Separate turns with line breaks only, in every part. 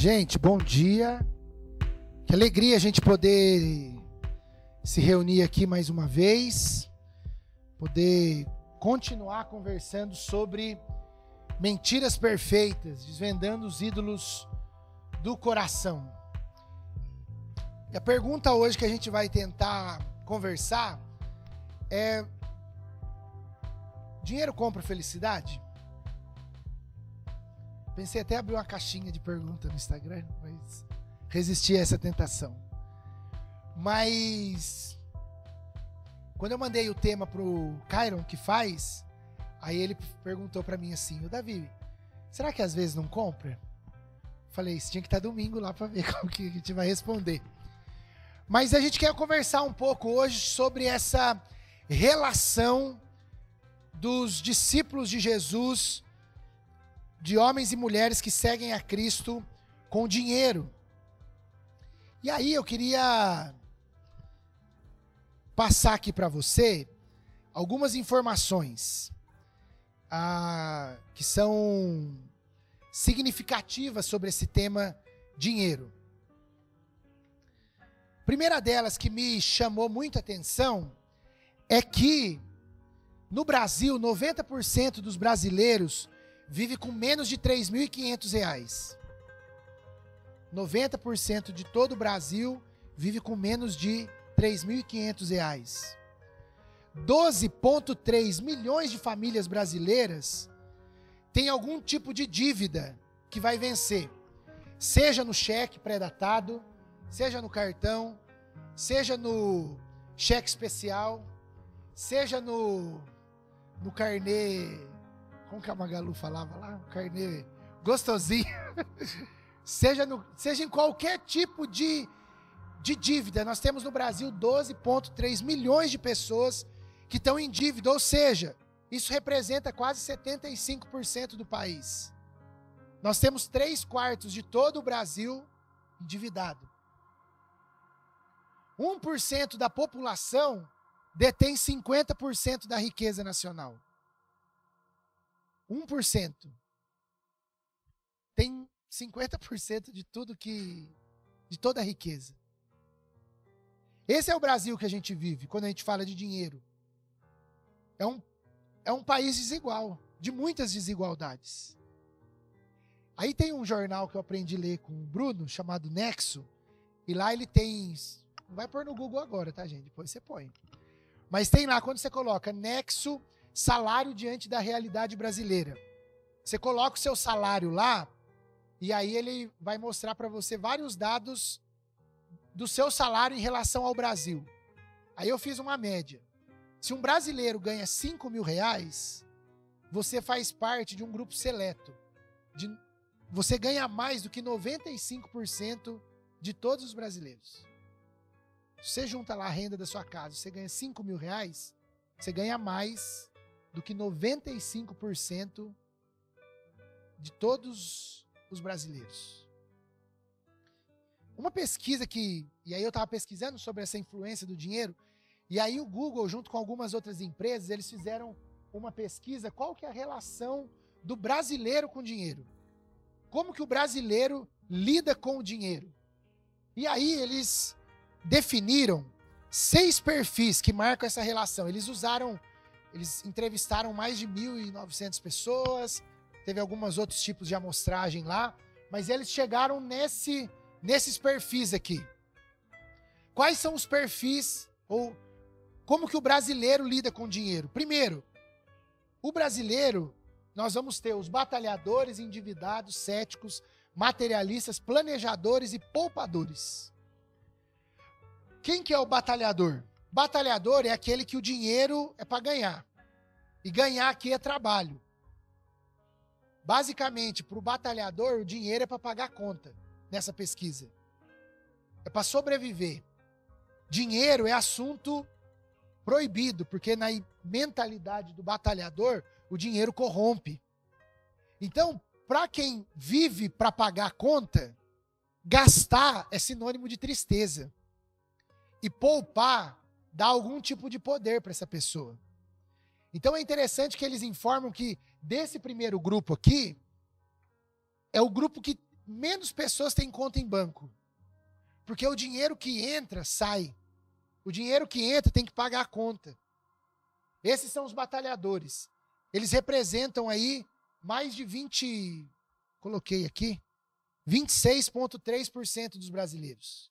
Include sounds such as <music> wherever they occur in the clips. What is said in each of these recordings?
Gente, bom dia. Que alegria a gente poder se reunir aqui mais uma vez, poder continuar conversando sobre mentiras perfeitas, desvendando os ídolos do coração. E a pergunta hoje que a gente vai tentar conversar é: dinheiro compra felicidade? Pensei até abrir uma caixinha de pergunta no Instagram, mas resisti a essa tentação. Mas quando eu mandei o tema pro Kyron que faz, aí ele perguntou para mim assim: "O Davi, será que às vezes não compra?" Falei, isso tinha que estar tá domingo lá para ver <laughs> como que a gente vai responder. Mas a gente quer conversar um pouco hoje sobre essa relação dos discípulos de Jesus de homens e mulheres que seguem a Cristo com dinheiro. E aí eu queria passar aqui para você algumas informações ah, que são significativas sobre esse tema dinheiro. Primeira delas que me chamou muita atenção é que no Brasil, 90% dos brasileiros vive com menos de R$ 3.500. 90% de todo o Brasil vive com menos de R$ 3.500. 12,3 milhões de famílias brasileiras têm algum tipo de dívida que vai vencer. Seja no cheque pré-datado, seja no cartão, seja no cheque especial, seja no, no carnê como que a Magalu falava lá? Carnê gostosinho. <laughs> seja, no, seja em qualquer tipo de, de dívida. Nós temos no Brasil 12,3 milhões de pessoas que estão em dívida, ou seja, isso representa quase 75% do país. Nós temos 3 quartos de todo o Brasil endividado. 1% da população detém 50% da riqueza nacional. 1% tem 50% de tudo que. de toda a riqueza. Esse é o Brasil que a gente vive quando a gente fala de dinheiro. É um, é um país desigual, de muitas desigualdades. Aí tem um jornal que eu aprendi a ler com o Bruno, chamado Nexo, e lá ele tem. Não vai pôr no Google agora, tá, gente? Depois você põe. Mas tem lá, quando você coloca Nexo salário diante da realidade brasileira. Você coloca o seu salário lá e aí ele vai mostrar para você vários dados do seu salário em relação ao Brasil. Aí eu fiz uma média. Se um brasileiro ganha 5 mil reais, você faz parte de um grupo seleto. De, você ganha mais do que 95% de todos os brasileiros. Você junta lá a renda da sua casa, você ganha 5 mil reais, você ganha mais do que 95% de todos os brasileiros. Uma pesquisa que, e aí eu estava pesquisando sobre essa influência do dinheiro, e aí o Google, junto com algumas outras empresas, eles fizeram uma pesquisa, qual que é a relação do brasileiro com o dinheiro? Como que o brasileiro lida com o dinheiro? E aí eles definiram seis perfis que marcam essa relação. Eles usaram eles entrevistaram mais de 1.900 pessoas, teve alguns outros tipos de amostragem lá, mas eles chegaram nesse, nesses perfis aqui. Quais são os perfis ou como que o brasileiro lida com dinheiro? Primeiro, o brasileiro, nós vamos ter os batalhadores, endividados, céticos, materialistas, planejadores e poupadores. Quem que é o batalhador? Batalhador é aquele que o dinheiro é para ganhar. E ganhar aqui é trabalho. Basicamente, para o batalhador, o dinheiro é para pagar a conta nessa pesquisa. É para sobreviver. Dinheiro é assunto proibido, porque na mentalidade do batalhador, o dinheiro corrompe. Então, para quem vive para pagar a conta, gastar é sinônimo de tristeza. E poupar dá algum tipo de poder para essa pessoa. Então é interessante que eles informam que desse primeiro grupo aqui é o grupo que menos pessoas têm conta em banco. Porque o dinheiro que entra, sai. O dinheiro que entra tem que pagar a conta. Esses são os batalhadores. Eles representam aí mais de 20, coloquei aqui, 26,3% dos brasileiros.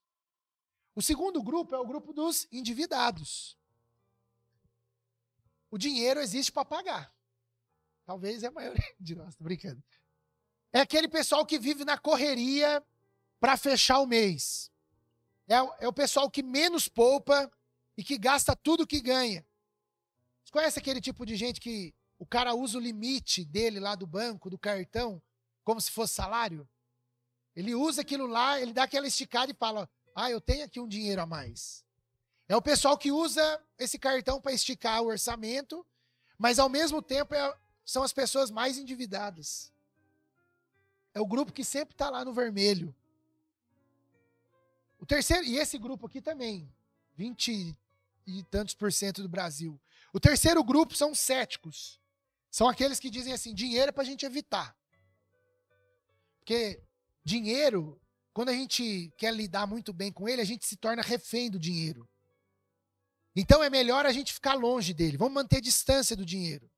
O segundo grupo é o grupo dos endividados. O dinheiro existe para pagar. Talvez é a maioria <laughs> de nós, tô brincando. É aquele pessoal que vive na correria para fechar o mês. É, é, o pessoal que menos poupa e que gasta tudo que ganha. Você conhece aquele tipo de gente que o cara usa o limite dele lá do banco, do cartão, como se fosse salário? Ele usa aquilo lá, ele dá aquela esticada e fala: Ah, eu tenho aqui um dinheiro a mais. É o pessoal que usa esse cartão para esticar o orçamento, mas ao mesmo tempo é, são as pessoas mais endividadas. É o grupo que sempre está lá no vermelho. O terceiro, e esse grupo aqui também, 20 e tantos por cento do Brasil. O terceiro grupo são céticos. São aqueles que dizem assim: dinheiro é para a gente evitar. Porque dinheiro, quando a gente quer lidar muito bem com ele, a gente se torna refém do dinheiro. Então é melhor a gente ficar longe dele. Vamos manter distância do dinheiro.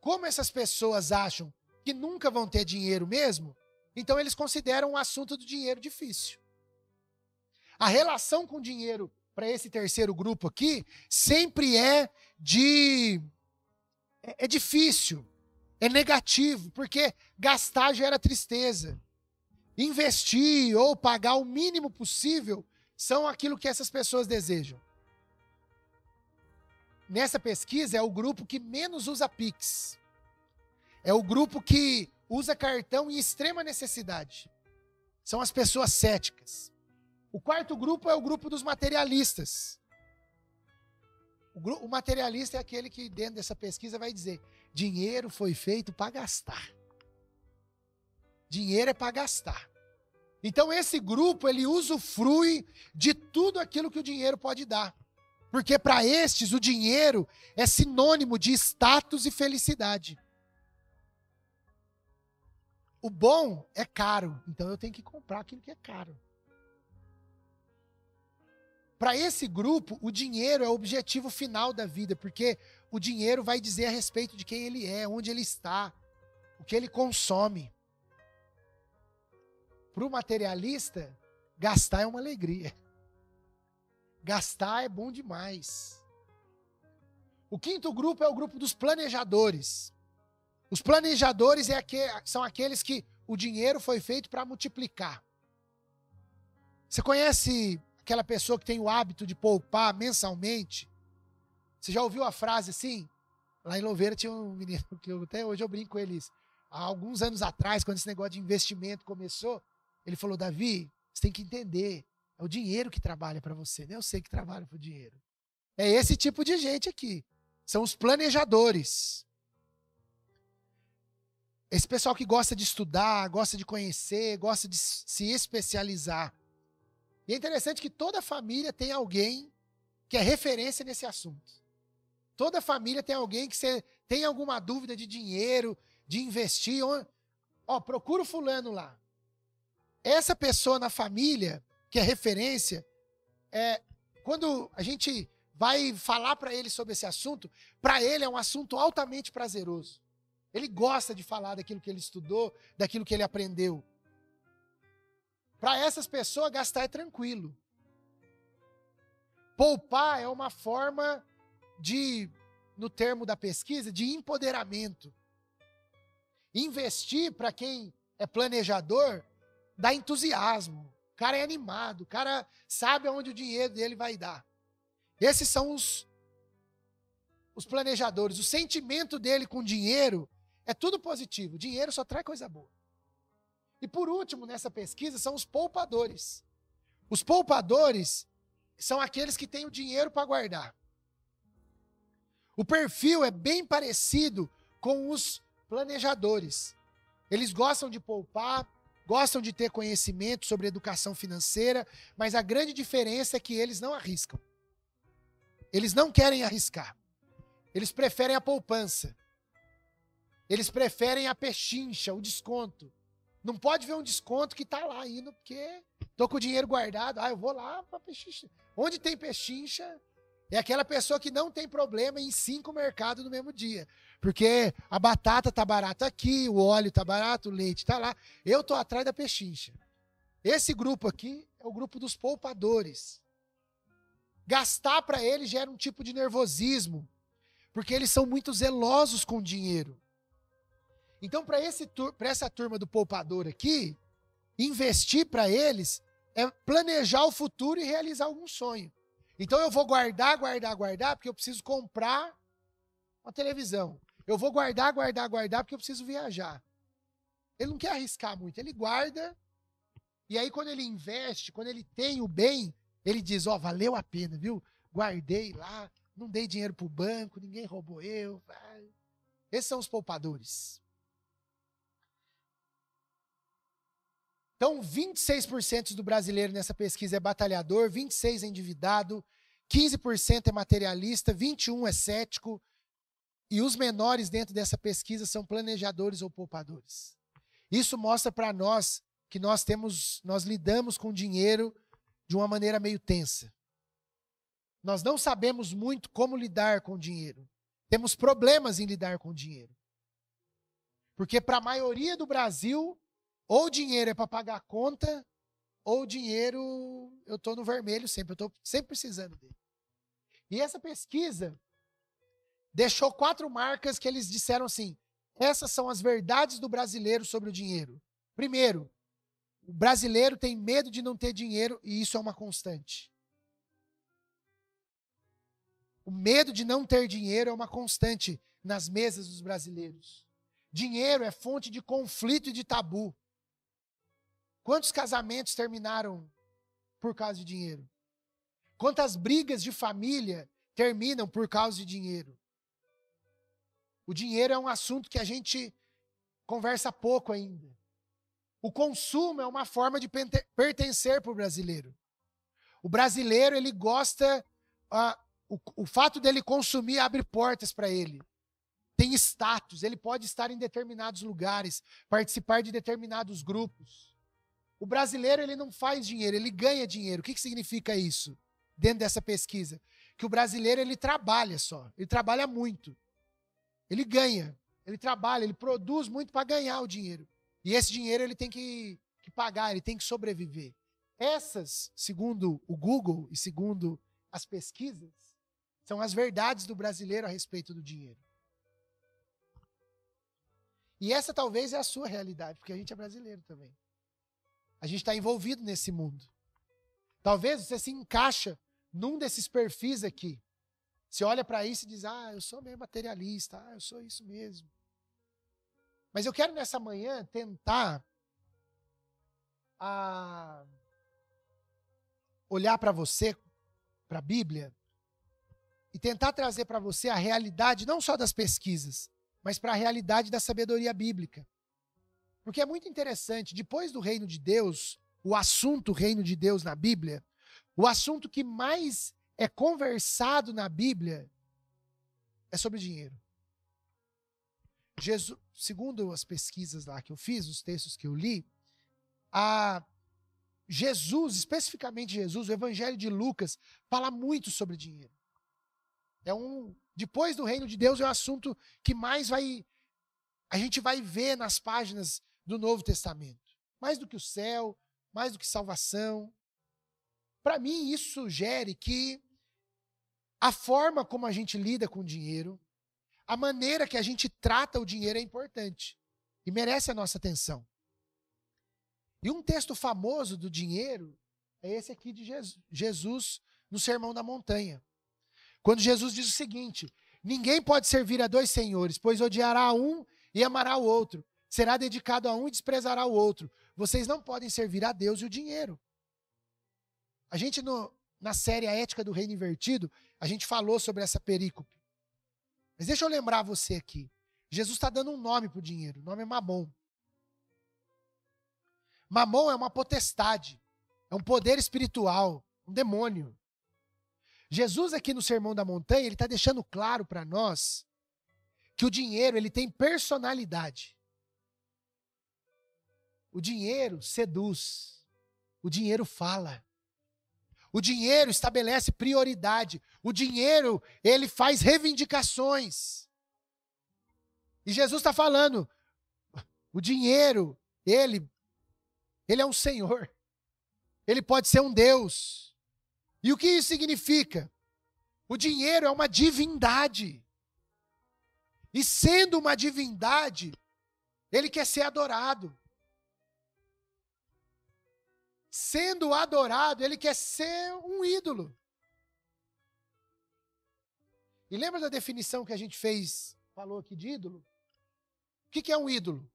Como essas pessoas acham que nunca vão ter dinheiro mesmo, então eles consideram o assunto do dinheiro difícil. A relação com o dinheiro para esse terceiro grupo aqui sempre é de. É, é difícil, é negativo, porque gastar gera tristeza. Investir ou pagar o mínimo possível são aquilo que essas pessoas desejam. Nessa pesquisa é o grupo que menos usa Pix. É o grupo que usa cartão em extrema necessidade. São as pessoas céticas. O quarto grupo é o grupo dos materialistas. O, materialista é aquele que, dentro dessa pesquisa, vai dizer: dinheiro foi feito para gastar. Dinheiro é para gastar. Então, esse grupo, ele usufrui de tudo aquilo que o dinheiro pode dar. Porque para estes, o dinheiro é sinônimo de status e felicidade. O bom é caro, então eu tenho que comprar aquilo que é caro. Para esse grupo, o dinheiro é o objetivo final da vida, porque o dinheiro vai dizer a respeito de quem ele é, onde ele está, o que ele consome. Para o materialista, gastar é uma alegria. <laughs> Gastar é bom demais. O quinto grupo é o grupo dos planejadores. Os planejadores é são aqueles que o dinheiro foi feito para multiplicar. Você conhece aquela pessoa que tem o hábito de poupar mensalmente. Você já ouviu a frase assim? Lá em Louveira tinha um menino <laughs> que eu, até hoje eu brinco com eles. Há alguns anos atrás, quando esse negócio de investimento começou, ele falou: Davi, você tem que entender, é o dinheiro que trabalha para você, não é eu sei que trabalha para o dinheiro. É esse tipo de gente aqui. São os planejadores. Esse pessoal que gosta de estudar, gosta de conhecer, gosta de se especializar. E é interessante que toda família tem alguém que é referência nesse assunto. Toda família tem alguém que você tem alguma dúvida de dinheiro, de investir. Ó, procura o fulano lá. Essa pessoa na família, que é referência, é, quando a gente vai falar para ele sobre esse assunto, para ele é um assunto altamente prazeroso. Ele gosta de falar daquilo que ele estudou, daquilo que ele aprendeu. Para essas pessoas, gastar é tranquilo. Poupar é uma forma de, no termo da pesquisa, de empoderamento. Investir, para quem é planejador, dá entusiasmo. O cara é animado, o cara sabe aonde o dinheiro dele vai dar. Esses são os, os planejadores. O sentimento dele com dinheiro é tudo positivo. Dinheiro só traz coisa boa. E por último, nessa pesquisa, são os poupadores. Os poupadores são aqueles que têm o dinheiro para guardar. O perfil é bem parecido com os planejadores. Eles gostam de poupar, gostam de ter conhecimento sobre educação financeira, mas a grande diferença é que eles não arriscam. Eles não querem arriscar. Eles preferem a poupança. Eles preferem a pechincha, o desconto. Não pode ver um desconto que tá lá indo, porque tô com o dinheiro guardado. Ah, eu vou lá para pechincha. Onde tem pechincha, é aquela pessoa que não tem problema em cinco mercados no mesmo dia. Porque a batata tá barata aqui, o óleo tá barato, o leite tá lá. Eu tô atrás da pechincha. Esse grupo aqui é o grupo dos poupadores. Gastar para eles gera um tipo de nervosismo, porque eles são muito zelosos com o dinheiro. Então, para essa turma do poupador aqui, investir para eles é planejar o futuro e realizar algum sonho. Então eu vou guardar, guardar, guardar, porque eu preciso comprar uma televisão. Eu vou guardar, guardar, guardar, porque eu preciso viajar. Ele não quer arriscar muito, ele guarda. E aí, quando ele investe, quando ele tem o bem, ele diz: Ó, oh, valeu a pena, viu? Guardei lá, não dei dinheiro para o banco, ninguém roubou eu. Esses são os poupadores. Então, 26% do brasileiro nessa pesquisa é batalhador, 26% é endividado, 15% é materialista, 21% é cético, e os menores dentro dessa pesquisa são planejadores ou poupadores. Isso mostra para nós que nós temos, nós lidamos com dinheiro de uma maneira meio tensa. Nós não sabemos muito como lidar com dinheiro. Temos problemas em lidar com dinheiro. Porque para a maioria do Brasil, ou o dinheiro é para pagar a conta, ou o dinheiro eu estou no vermelho sempre, eu estou sempre precisando dele. E essa pesquisa deixou quatro marcas que eles disseram assim: essas são as verdades do brasileiro sobre o dinheiro. Primeiro, o brasileiro tem medo de não ter dinheiro e isso é uma constante. O medo de não ter dinheiro é uma constante nas mesas dos brasileiros. Dinheiro é fonte de conflito e de tabu. Quantos casamentos terminaram por causa de dinheiro? Quantas brigas de família terminam por causa de dinheiro? O dinheiro é um assunto que a gente conversa pouco ainda. O consumo é uma forma de pertencer para o brasileiro. O brasileiro, ele gosta. Uh, o, o fato dele consumir abre portas para ele. Tem status, ele pode estar em determinados lugares, participar de determinados grupos. O brasileiro ele não faz dinheiro, ele ganha dinheiro. O que, que significa isso? Dentro dessa pesquisa, que o brasileiro ele trabalha só, ele trabalha muito. Ele ganha, ele trabalha, ele produz muito para ganhar o dinheiro. E esse dinheiro ele tem que, que pagar, ele tem que sobreviver. Essas, segundo o Google e segundo as pesquisas, são as verdades do brasileiro a respeito do dinheiro. E essa talvez é a sua realidade, porque a gente é brasileiro também. A gente está envolvido nesse mundo. Talvez você se encaixa num desses perfis aqui. Você olha para isso e diz: Ah, eu sou meio materialista, ah, eu sou isso mesmo. Mas eu quero nessa manhã tentar a olhar para você, para a Bíblia, e tentar trazer para você a realidade não só das pesquisas, mas para a realidade da sabedoria bíblica. Porque é muito interessante, depois do reino de Deus, o assunto reino de Deus na Bíblia, o assunto que mais é conversado na Bíblia é sobre dinheiro. Jesus, segundo as pesquisas lá que eu fiz, os textos que eu li, a Jesus, especificamente Jesus, o Evangelho de Lucas, fala muito sobre dinheiro. É um depois do reino de Deus é o assunto que mais vai a gente vai ver nas páginas do Novo Testamento. Mais do que o céu, mais do que salvação. Para mim, isso sugere que a forma como a gente lida com o dinheiro, a maneira que a gente trata o dinheiro é importante e merece a nossa atenção. E um texto famoso do dinheiro é esse aqui de Jesus no Sermão da Montanha. Quando Jesus diz o seguinte: Ninguém pode servir a dois senhores, pois odiará um e amará o outro, será dedicado a um e desprezará o outro. Vocês não podem servir a Deus e o dinheiro. A gente, no, na série A Ética do Reino Invertido, a gente falou sobre essa perícope. Mas deixa eu lembrar você aqui. Jesus está dando um nome para o dinheiro. O nome é Mamon. Mamon é uma potestade. É um poder espiritual. Um demônio. Jesus aqui no Sermão da Montanha, ele está deixando claro para nós que o dinheiro ele tem personalidade. O dinheiro seduz. O dinheiro fala. O dinheiro estabelece prioridade. O dinheiro, ele faz reivindicações. E Jesus está falando: o dinheiro, ele, ele é um Senhor. Ele pode ser um Deus. E o que isso significa? O dinheiro é uma divindade. E sendo uma divindade, ele quer ser adorado. Sendo adorado, ele quer ser um ídolo. E lembra da definição que a gente fez, falou aqui de ídolo? O que, é um ídolo?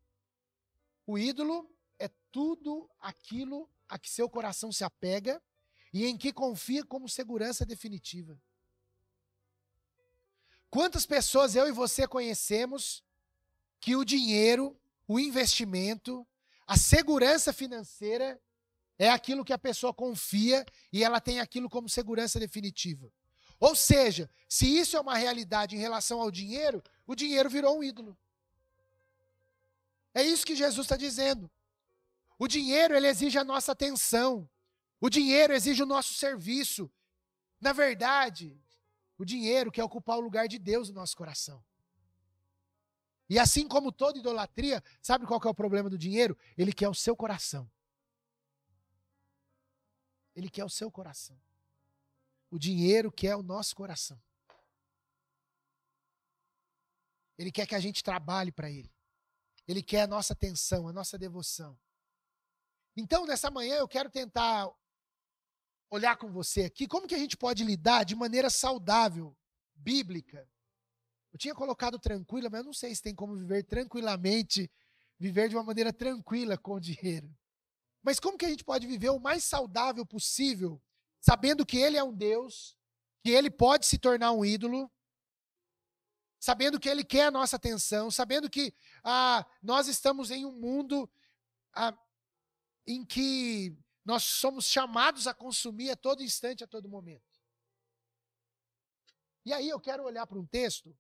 O ídolo é tudo aquilo a que seu coração se apega e em que confia como segurança definitiva. Quantas pessoas eu e você conhecemos que o dinheiro, o investimento, a segurança financeira é aquilo que a pessoa confia e ela tem aquilo como segurança definitiva. Ou seja, se isso é uma realidade em relação ao dinheiro, o dinheiro virou um ídolo. É isso que Jesus está dizendo. O dinheiro ele exige a nossa atenção. O dinheiro exige o nosso serviço. Na verdade, o dinheiro quer ocupar o lugar de Deus no nosso coração. E assim como toda idolatria, sabe qual é o problema do dinheiro? Ele quer o seu coração. Ele quer o seu coração. O dinheiro quer o nosso coração. Ele quer que a gente trabalhe para ele. Ele quer a nossa atenção, a nossa devoção. Então, nessa manhã, eu quero tentar olhar com você aqui como que a gente pode lidar de maneira saudável, bíblica. Eu tinha colocado tranquila, mas eu não sei se tem como viver tranquilamente, viver de uma maneira tranquila com o dinheiro. Mas como que a gente pode viver o mais saudável possível, sabendo que ele é um Deus, que ele pode se tornar um ídolo, sabendo que ele quer a nossa atenção, sabendo que ah, nós estamos em um mundo ah, em que nós somos chamados a consumir a todo instante, a todo momento. E aí eu quero olhar para um texto,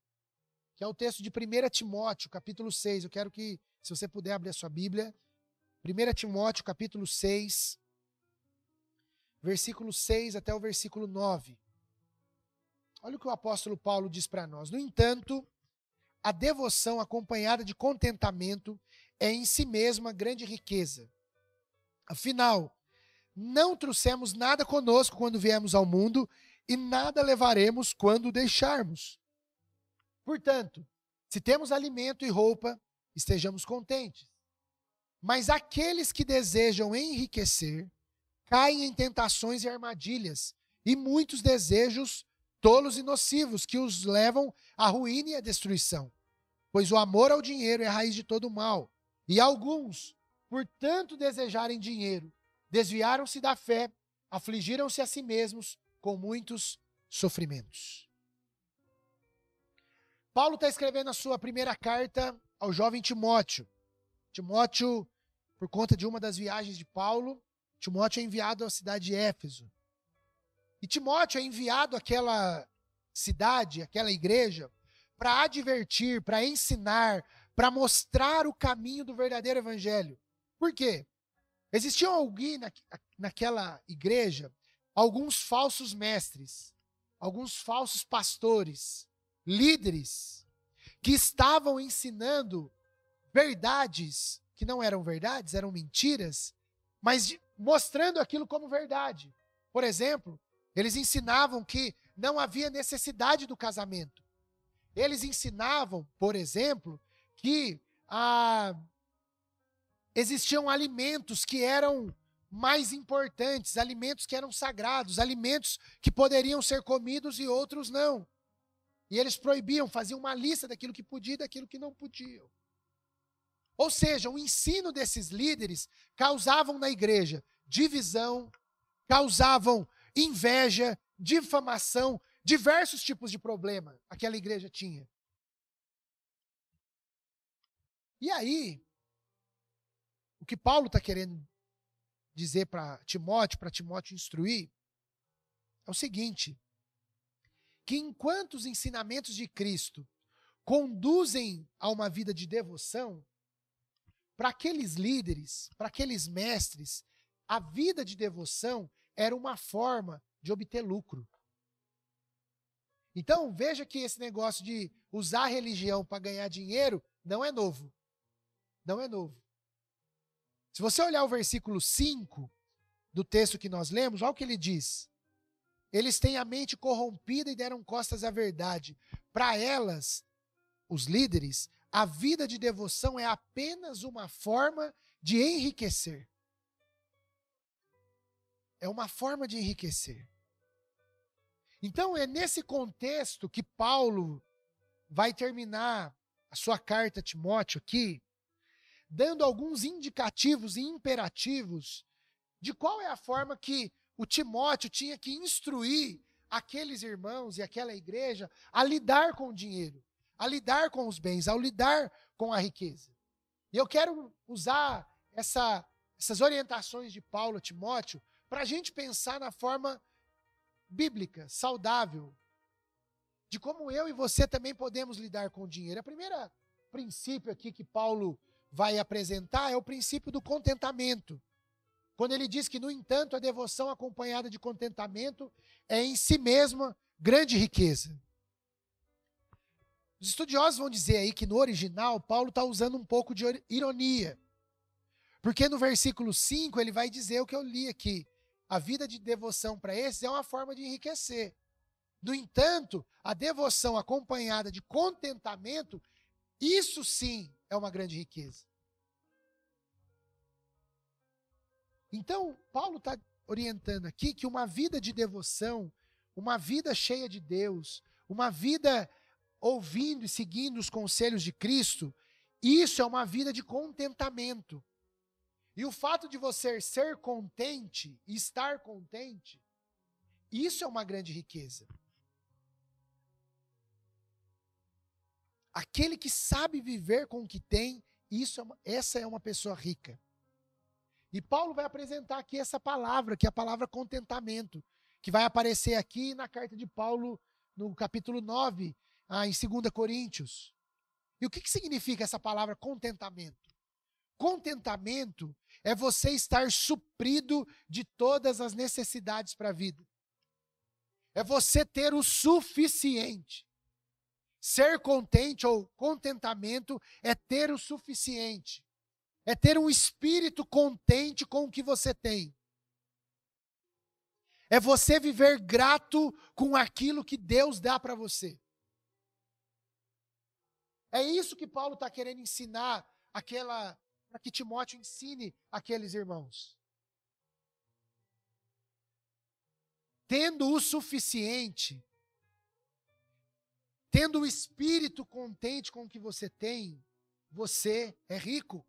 que é o texto de 1 Timóteo, capítulo 6. Eu quero que, se você puder abrir a sua Bíblia, 1 Timóteo, capítulo 6, versículo 6 até o versículo 9. Olha o que o apóstolo Paulo diz para nós. No entanto, a devoção acompanhada de contentamento é em si mesma grande riqueza. Afinal, não trouxemos nada conosco quando viemos ao mundo e nada levaremos quando deixarmos. Portanto, se temos alimento e roupa, estejamos contentes. Mas aqueles que desejam enriquecer caem em tentações e armadilhas e muitos desejos tolos e nocivos que os levam à ruína e à destruição. Pois o amor ao dinheiro é a raiz de todo mal. E alguns, por tanto desejarem dinheiro, desviaram-se da fé, afligiram-se a si mesmos com muitos sofrimentos. Paulo está escrevendo a sua primeira carta ao jovem Timóteo. Timóteo, por conta de uma das viagens de Paulo, Timóteo é enviado à cidade de Éfeso. E Timóteo é enviado àquela cidade, àquela igreja, para advertir, para ensinar, para mostrar o caminho do verdadeiro evangelho. Por quê? Existiam alguém na, naquela igreja, alguns falsos mestres, alguns falsos pastores, líderes, que estavam ensinando verdades que não eram verdades, eram mentiras, mas de, mostrando aquilo como verdade. Por exemplo, eles ensinavam que não havia necessidade do casamento. Eles ensinavam, por exemplo, que ah, existiam alimentos que eram mais importantes, alimentos que eram sagrados, alimentos que poderiam ser comidos e outros não. E eles proibiam, faziam uma lista daquilo que podia e daquilo que não podiam. Ou seja, o ensino desses líderes causavam na igreja divisão, causavam inveja, difamação, diversos tipos de problema aquela igreja tinha. E aí, o que Paulo está querendo dizer para Timóteo, para Timóteo instruir, é o seguinte: que enquanto os ensinamentos de Cristo conduzem a uma vida de devoção, para aqueles líderes, para aqueles mestres, a vida de devoção era uma forma de obter lucro. Então, veja que esse negócio de usar a religião para ganhar dinheiro não é novo. Não é novo. Se você olhar o versículo 5 do texto que nós lemos, olha o que ele diz. Eles têm a mente corrompida e deram costas à verdade. Para elas, os líderes, a vida de devoção é apenas uma forma de enriquecer. É uma forma de enriquecer. Então, é nesse contexto que Paulo vai terminar a sua carta a Timóteo aqui, dando alguns indicativos e imperativos de qual é a forma que o Timóteo tinha que instruir aqueles irmãos e aquela igreja a lidar com o dinheiro, a lidar com os bens, a lidar com a riqueza. E eu quero usar essa, essas orientações de Paulo a Timóteo para a gente pensar na forma bíblica, saudável, de como eu e você também podemos lidar com o dinheiro. A primeira princípio aqui que Paulo vai apresentar é o princípio do contentamento. Quando ele diz que, no entanto, a devoção acompanhada de contentamento é em si mesma grande riqueza. Os estudiosos vão dizer aí que no original, Paulo está usando um pouco de ironia. Porque no versículo 5 ele vai dizer o que eu li aqui. A vida de devoção para esses é uma forma de enriquecer. No entanto, a devoção acompanhada de contentamento, isso sim é uma grande riqueza. Então, Paulo está orientando aqui que uma vida de devoção, uma vida cheia de Deus, uma vida ouvindo e seguindo os conselhos de Cristo, isso é uma vida de contentamento. E o fato de você ser contente e estar contente, isso é uma grande riqueza. Aquele que sabe viver com o que tem, isso é uma, essa é uma pessoa rica. E Paulo vai apresentar aqui essa palavra, que é a palavra contentamento, que vai aparecer aqui na carta de Paulo, no capítulo 9, ah, em 2 Coríntios. E o que, que significa essa palavra contentamento? Contentamento é você estar suprido de todas as necessidades para a vida. É você ter o suficiente. Ser contente ou contentamento é ter o suficiente é ter um espírito contente com o que você tem. É você viver grato com aquilo que Deus dá para você. É isso que Paulo está querendo ensinar aquela para que Timóteo ensine aqueles irmãos. Tendo o suficiente, tendo o espírito contente com o que você tem, você é rico.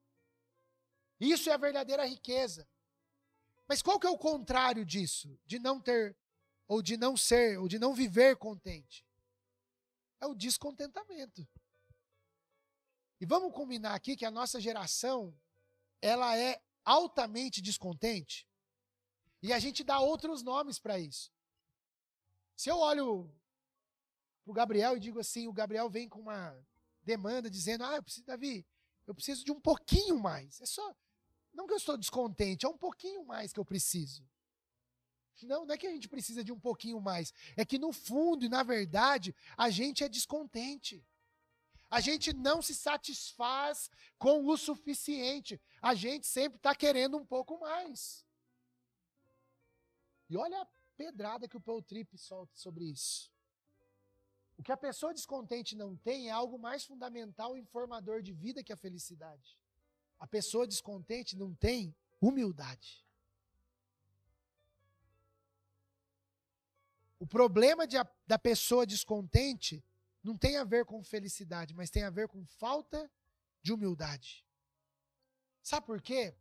Isso é a verdadeira riqueza. Mas qual que é o contrário disso? De não ter, ou de não ser, ou de não viver contente? É o descontentamento. E vamos combinar aqui que a nossa geração, ela é altamente descontente. E a gente dá outros nomes para isso. Se eu olho para o Gabriel e digo assim, o Gabriel vem com uma demanda dizendo, ah, eu preciso, Davi, eu preciso de um pouquinho mais. É só, não que eu estou descontente, é um pouquinho mais que eu preciso. Não, não é que a gente precisa de um pouquinho mais. É que no fundo e na verdade, a gente é descontente. A gente não se satisfaz com o suficiente. A gente sempre está querendo um pouco mais. E olha a pedrada que o Paul Tripp solta sobre isso. O que a pessoa descontente não tem é algo mais fundamental e informador de vida que a felicidade. A pessoa descontente não tem humildade. O problema de da pessoa descontente não tem a ver com felicidade, mas tem a ver com falta de humildade. Sabe por quê?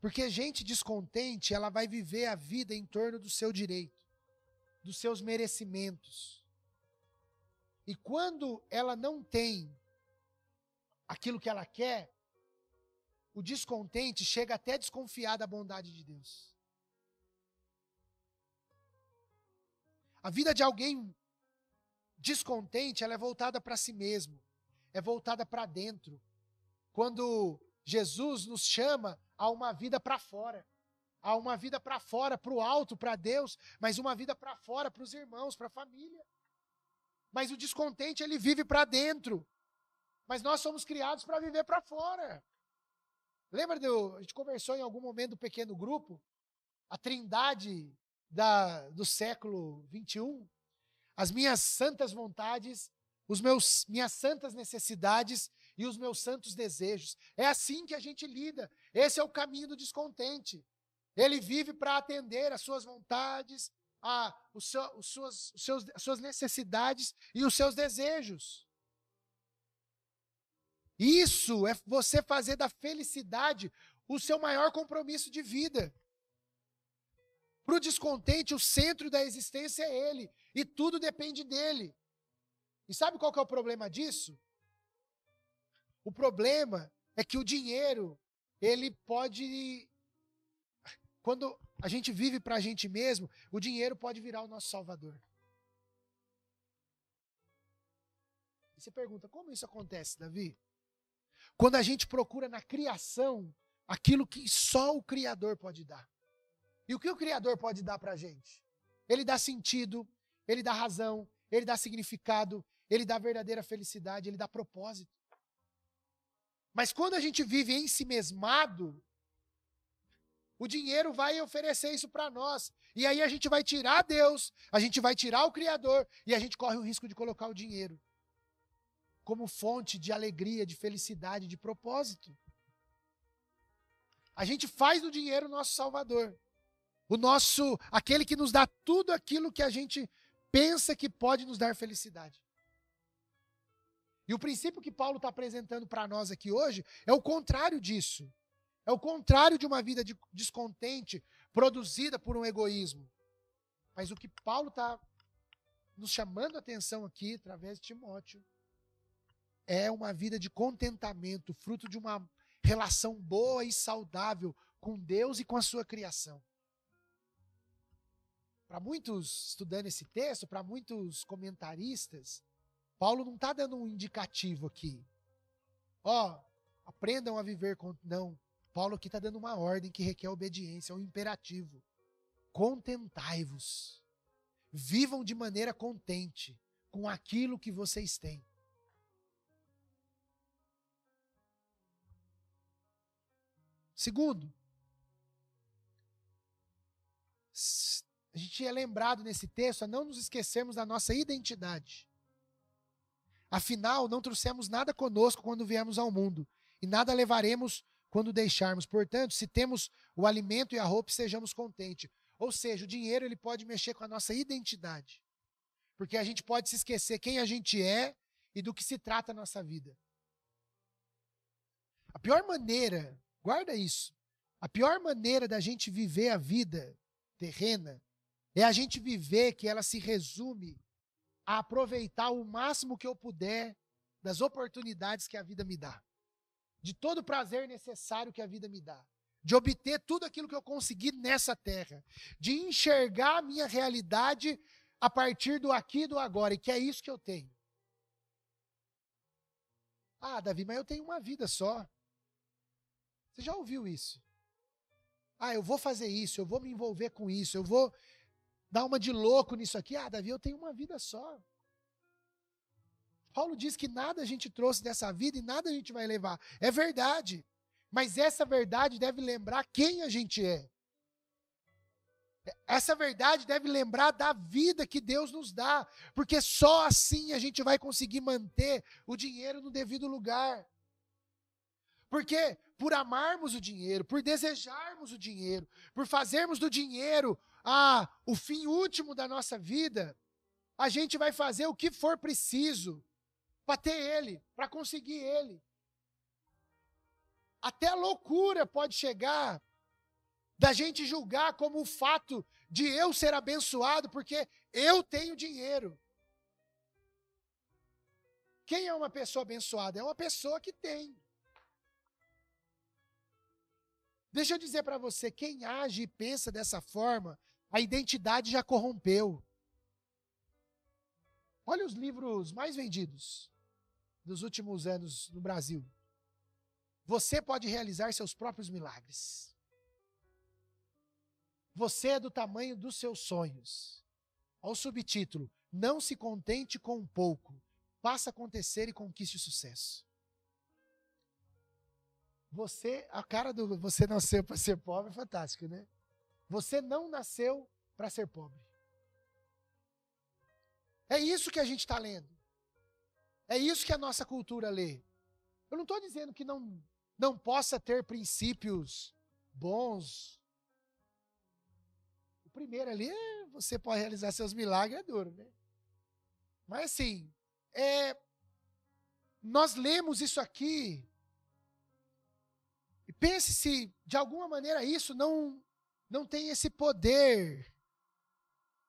Porque gente descontente, ela vai viver a vida em torno do seu direito, dos seus merecimentos. E quando ela não tem aquilo que ela quer, o descontente chega até a desconfiar da bondade de Deus. A vida de alguém descontente, ela é voltada para si mesmo, é voltada para dentro. quando Jesus nos chama a uma vida para fora. A uma vida para fora, para o alto, para Deus, mas uma vida para fora, para os irmãos, para a família. Mas o descontente, ele vive para dentro. Mas nós somos criados para viver para fora. Lembra do. A gente conversou em algum momento do pequeno grupo? A trindade da, do século 21. As minhas santas vontades, os meus minhas santas necessidades e os meus santos desejos. É assim que a gente lida. Esse é o caminho do descontente. Ele vive para atender às suas vontades, a, os seu, os suas, os seus, as suas necessidades e os seus desejos. Isso é você fazer da felicidade o seu maior compromisso de vida. Para o descontente, o centro da existência é ele. E tudo depende dele. E sabe qual é o problema disso? O problema é que o dinheiro, ele pode. Quando a gente vive para a gente mesmo, o dinheiro pode virar o nosso salvador. E você pergunta, como isso acontece, Davi? Quando a gente procura na criação aquilo que só o Criador pode dar. E o que o Criador pode dar para a gente? Ele dá sentido, ele dá razão, ele dá significado, ele dá verdadeira felicidade, ele dá propósito. Mas quando a gente vive em si mesmado, o dinheiro vai oferecer isso para nós. E aí a gente vai tirar Deus, a gente vai tirar o Criador e a gente corre o risco de colocar o dinheiro como fonte de alegria, de felicidade, de propósito. A gente faz do dinheiro nosso salvador o nosso, aquele que nos dá tudo aquilo que a gente pensa que pode nos dar felicidade. E o princípio que Paulo está apresentando para nós aqui hoje é o contrário disso. É o contrário de uma vida de descontente produzida por um egoísmo. Mas o que Paulo está nos chamando a atenção aqui, através de Timóteo, é uma vida de contentamento, fruto de uma relação boa e saudável com Deus e com a sua criação. Para muitos estudando esse texto, para muitos comentaristas, Paulo não está dando um indicativo aqui. Ó, oh, aprendam a viver com. Não. Paulo aqui está dando uma ordem que requer obediência, é um imperativo. Contentai-vos. Vivam de maneira contente com aquilo que vocês têm. Segundo, a gente é lembrado nesse texto a não nos esquecermos da nossa identidade. Afinal, não trouxemos nada conosco quando viemos ao mundo, e nada levaremos quando deixarmos. Portanto, se temos o alimento e a roupa, sejamos contentes. Ou seja, o dinheiro ele pode mexer com a nossa identidade. Porque a gente pode se esquecer quem a gente é e do que se trata a nossa vida. A pior maneira, guarda isso, a pior maneira da gente viver a vida terrena é a gente viver que ela se resume a aproveitar o máximo que eu puder das oportunidades que a vida me dá, de todo o prazer necessário que a vida me dá, de obter tudo aquilo que eu consegui nessa terra, de enxergar a minha realidade a partir do aqui e do agora, e que é isso que eu tenho. Ah, Davi, mas eu tenho uma vida só. Você já ouviu isso? Ah, eu vou fazer isso, eu vou me envolver com isso, eu vou dar uma de louco nisso aqui. Ah, Davi, eu tenho uma vida só. Paulo diz que nada a gente trouxe dessa vida e nada a gente vai levar. É verdade. Mas essa verdade deve lembrar quem a gente é. Essa verdade deve lembrar da vida que Deus nos dá, porque só assim a gente vai conseguir manter o dinheiro no devido lugar. Porque por amarmos o dinheiro, por desejarmos o dinheiro, por fazermos do dinheiro ah, o fim último da nossa vida, a gente vai fazer o que for preciso para ter ele, para conseguir ele. Até a loucura pode chegar da gente julgar como o fato de eu ser abençoado porque eu tenho dinheiro. Quem é uma pessoa abençoada? É uma pessoa que tem. Deixa eu dizer para você, quem age e pensa dessa forma a identidade já corrompeu. Olha os livros mais vendidos dos últimos anos no Brasil. você pode realizar seus próprios milagres. Você é do tamanho dos seus sonhos. Olha o subtítulo: Não se contente com um pouco, faça acontecer e conquiste o sucesso. Você, a cara do você nasceu para ser pobre é fantástico, né? Você não nasceu para ser pobre. É isso que a gente está lendo. É isso que a nossa cultura lê. Eu não estou dizendo que não, não possa ter princípios bons. O primeiro ali, é você pode realizar seus milagres, é duro, né? Mas assim, é, nós lemos isso aqui e pense se de alguma maneira isso não não tem esse poder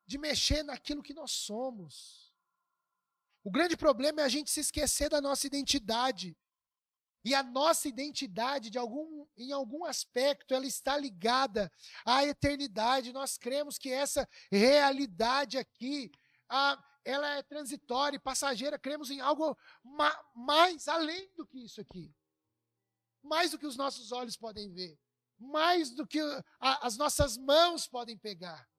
de mexer naquilo que nós somos. O grande problema é a gente se esquecer da nossa identidade. E a nossa identidade, de algum, em algum aspecto, ela está ligada à eternidade. Nós cremos que essa realidade aqui, a, ela é transitória e passageira. Cremos em algo ma, mais além do que isso aqui. Mais do que os nossos olhos podem ver mais do que as nossas mãos podem pegar.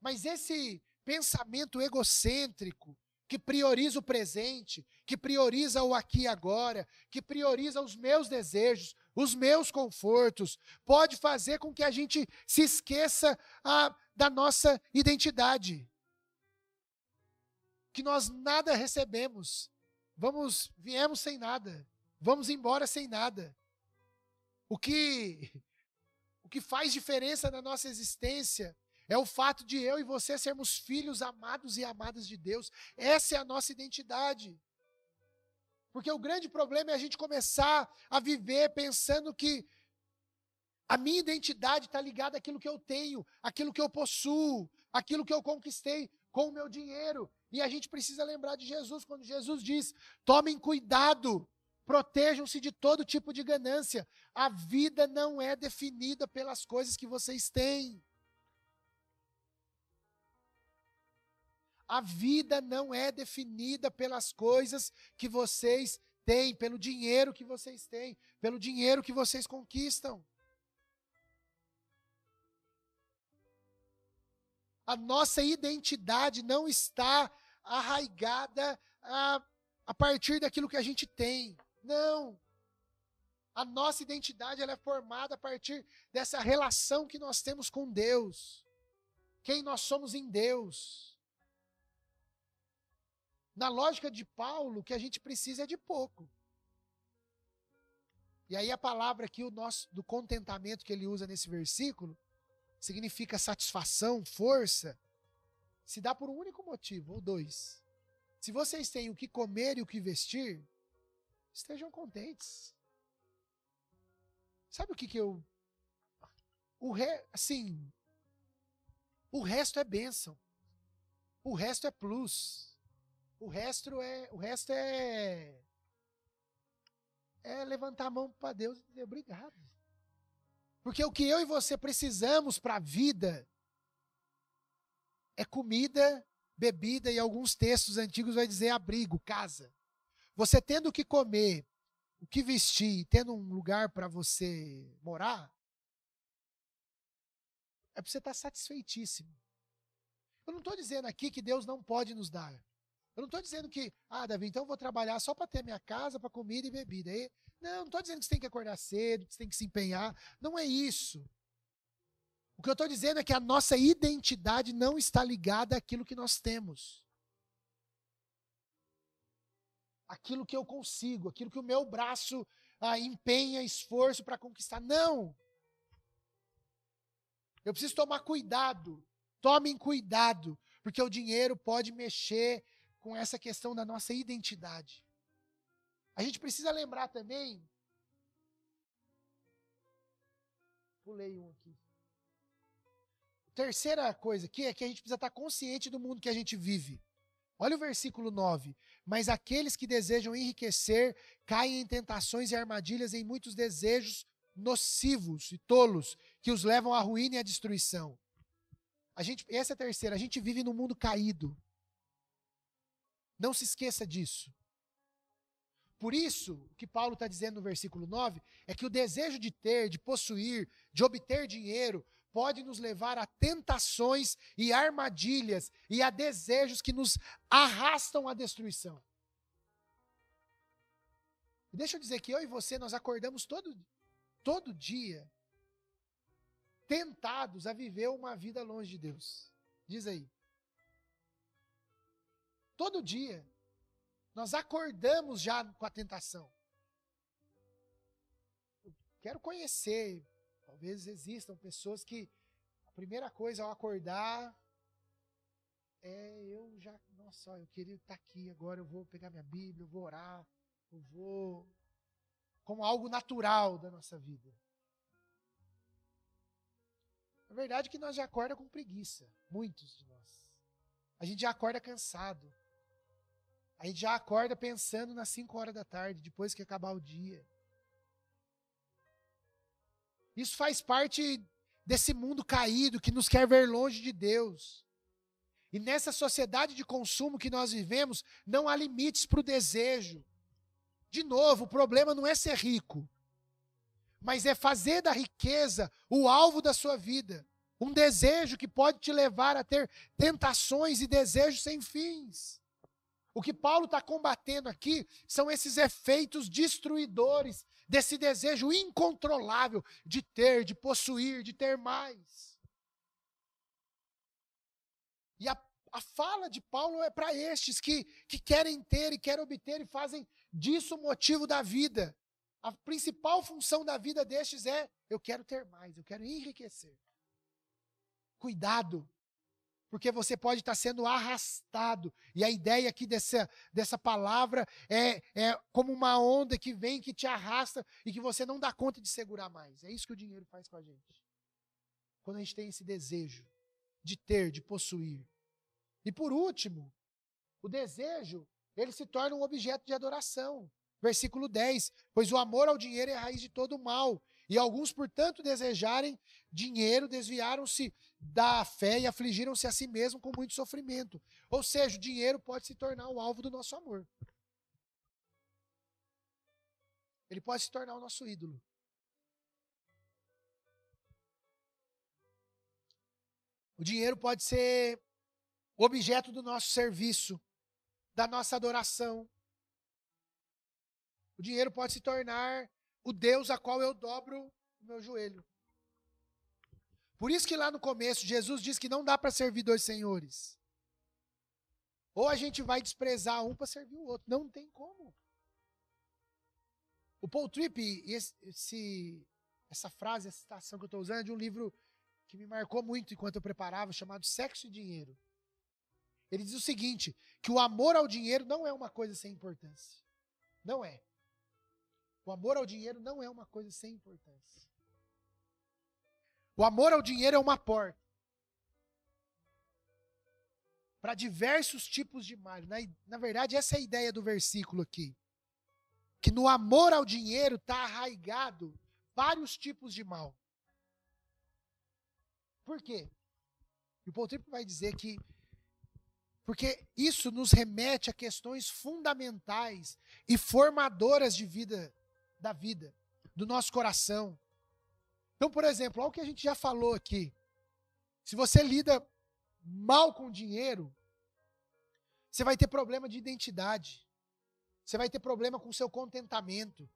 Mas esse pensamento egocêntrico, que prioriza o presente, que prioriza o aqui e agora, que prioriza os meus desejos, os meus confortos, pode fazer com que a gente se esqueça a, da nossa identidade. Que nós nada recebemos. Vamos, viemos sem nada. Vamos embora sem nada. O que o que faz diferença na nossa existência é o fato de eu e você sermos filhos amados e amadas de Deus. Essa é a nossa identidade. Porque o grande problema é a gente começar a viver pensando que a minha identidade está ligada àquilo que eu tenho, àquilo que eu possuo, àquilo que eu conquistei com o meu dinheiro. E a gente precisa lembrar de Jesus, quando Jesus diz: tomem cuidado Protejam-se de todo tipo de ganância. A vida não é definida pelas coisas que vocês têm. A vida não é definida pelas coisas que vocês têm, pelo dinheiro que vocês têm, pelo dinheiro que vocês conquistam. A nossa identidade não está arraigada a, a partir daquilo que a gente tem. Não. A nossa identidade ela é formada a partir dessa relação que nós temos com Deus. Quem nós somos em Deus. Na lógica de Paulo, o que a gente precisa é de pouco. E aí a palavra aqui, o nosso, do contentamento que ele usa nesse versículo, significa satisfação, força, se dá por um único motivo, ou dois. Se vocês têm o que comer e o que vestir, estejam contentes. Sabe o que que eu o re, assim, o resto é bênção. O resto é plus. O resto é, o resto é é levantar a mão para Deus e dizer obrigado. Porque o que eu e você precisamos para a vida é comida, bebida e alguns textos antigos vai dizer abrigo, casa. Você tendo o que comer, o que vestir, tendo um lugar para você morar, é para você estar tá satisfeitíssimo. Eu não estou dizendo aqui que Deus não pode nos dar. Eu não estou dizendo que, ah, Davi, então eu vou trabalhar só para ter minha casa, para comida e bebida. E, não, não estou dizendo que você tem que acordar cedo, que você tem que se empenhar. Não é isso. O que eu estou dizendo é que a nossa identidade não está ligada àquilo que nós temos aquilo que eu consigo, aquilo que o meu braço ah, empenha esforço para conquistar. Não! Eu preciso tomar cuidado. Tomem cuidado, porque o dinheiro pode mexer com essa questão da nossa identidade. A gente precisa lembrar também. Pulei um aqui. Terceira coisa aqui é que a gente precisa estar consciente do mundo que a gente vive. Olha o versículo 9. Mas aqueles que desejam enriquecer caem em tentações e armadilhas em muitos desejos nocivos e tolos que os levam à ruína e à destruição. A gente, essa é a terceira. A gente vive num mundo caído. Não se esqueça disso. Por isso, o que Paulo está dizendo no versículo 9 é que o desejo de ter, de possuir, de obter dinheiro, pode nos levar a tentações e armadilhas e a desejos que nos arrastam à destruição. E deixa eu dizer que eu e você, nós acordamos todo, todo dia tentados a viver uma vida longe de Deus. Diz aí. Todo dia. Nós acordamos já com a tentação. Eu quero conhecer. Talvez existam pessoas que a primeira coisa ao acordar é eu já, nossa, eu queria estar aqui agora, eu vou pegar minha Bíblia, eu vou orar, eu vou como algo natural da nossa vida. A verdade é que nós já acorda com preguiça, muitos de nós. A gente já acorda cansado. A gente já acorda pensando nas 5 horas da tarde, depois que acabar o dia. Isso faz parte desse mundo caído que nos quer ver longe de Deus. E nessa sociedade de consumo que nós vivemos, não há limites para o desejo. De novo, o problema não é ser rico, mas é fazer da riqueza o alvo da sua vida. Um desejo que pode te levar a ter tentações e desejos sem fins. O que Paulo está combatendo aqui são esses efeitos destruidores desse desejo incontrolável de ter, de possuir, de ter mais. E a, a fala de Paulo é para estes que, que querem ter e querem obter e fazem disso o motivo da vida. A principal função da vida destes é: eu quero ter mais, eu quero enriquecer. Cuidado, porque você pode estar sendo arrastado. E a ideia aqui dessa, dessa palavra é, é como uma onda que vem, que te arrasta e que você não dá conta de segurar mais. É isso que o dinheiro faz com a gente. Quando a gente tem esse desejo de ter, de possuir. E por último, o desejo ele se torna um objeto de adoração. Versículo 10: Pois o amor ao dinheiro é a raiz de todo mal. E alguns, portanto, desejarem dinheiro, desviaram-se da fé e afligiram-se a si mesmos com muito sofrimento. Ou seja, o dinheiro pode se tornar o alvo do nosso amor. Ele pode se tornar o nosso ídolo. O dinheiro pode ser objeto do nosso serviço da nossa adoração. O dinheiro pode se tornar o Deus a qual eu dobro o meu joelho. Por isso que lá no começo Jesus diz que não dá para servir dois senhores. Ou a gente vai desprezar um para servir o outro. Não tem como. O Paul Tripp, esse, essa frase, essa citação que eu estou usando é de um livro que me marcou muito enquanto eu preparava, chamado Sexo e Dinheiro. Ele diz o seguinte: que o amor ao dinheiro não é uma coisa sem importância. Não é. O amor ao dinheiro não é uma coisa sem importância. O amor ao dinheiro é uma porta para diversos tipos de mal. Na, na verdade, essa é a ideia do versículo aqui. Que no amor ao dinheiro está arraigado vários tipos de mal. Por quê? E o Paul vai dizer que porque isso nos remete a questões fundamentais e formadoras de vida, da vida, do nosso coração. Então, por exemplo, algo que a gente já falou aqui. Se você lida mal com dinheiro, você vai ter problema de identidade. Você vai ter problema com o seu contentamento.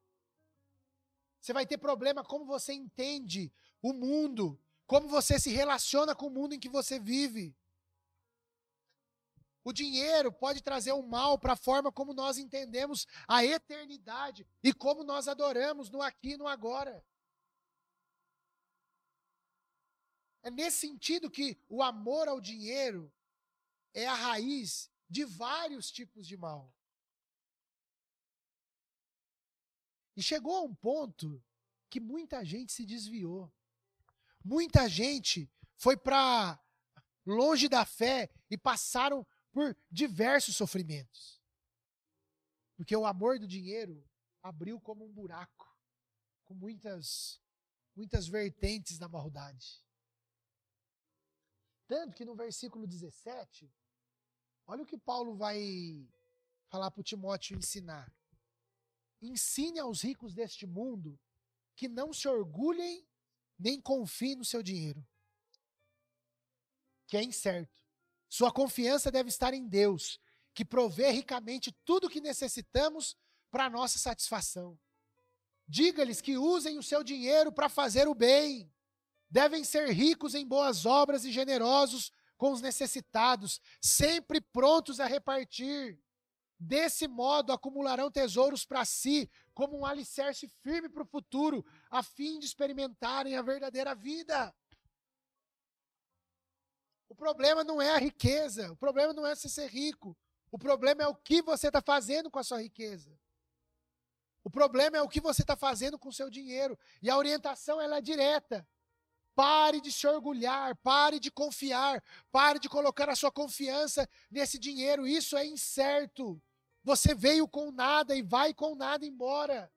Você vai ter problema como você entende o mundo, como você se relaciona com o mundo em que você vive. O dinheiro pode trazer um mal para a forma como nós entendemos a eternidade e como nós adoramos no aqui e no agora. É nesse sentido que o amor ao dinheiro é a raiz de vários tipos de mal. E chegou a um ponto que muita gente se desviou. Muita gente foi para longe da fé e passaram por diversos sofrimentos. Porque o amor do dinheiro abriu como um buraco, com muitas, muitas vertentes da maldade. Tanto que no versículo 17, olha o que Paulo vai falar para Timóteo ensinar. ensine aos ricos deste mundo que não se orgulhem nem confiem no seu dinheiro, que é incerto. Sua confiança deve estar em Deus, que provê ricamente tudo o que necessitamos para nossa satisfação. Diga-lhes que usem o seu dinheiro para fazer o bem. Devem ser ricos em boas obras e generosos com os necessitados, sempre prontos a repartir. Desse modo, acumularão tesouros para si, como um alicerce firme para o futuro, a fim de experimentarem a verdadeira vida. O problema não é a riqueza, o problema não é você ser rico, o problema é o que você está fazendo com a sua riqueza. O problema é o que você está fazendo com o seu dinheiro. E a orientação ela é direta. Pare de se orgulhar, pare de confiar, pare de colocar a sua confiança nesse dinheiro. Isso é incerto. Você veio com nada e vai com nada embora.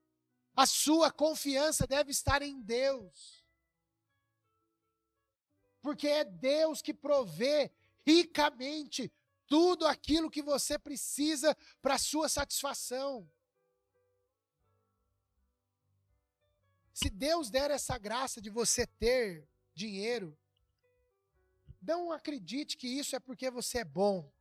A sua confiança deve estar em Deus. Porque é Deus que provê ricamente tudo aquilo que você precisa para a sua satisfação. Se Deus der essa graça de você ter dinheiro, não acredite que isso é porque você é bom,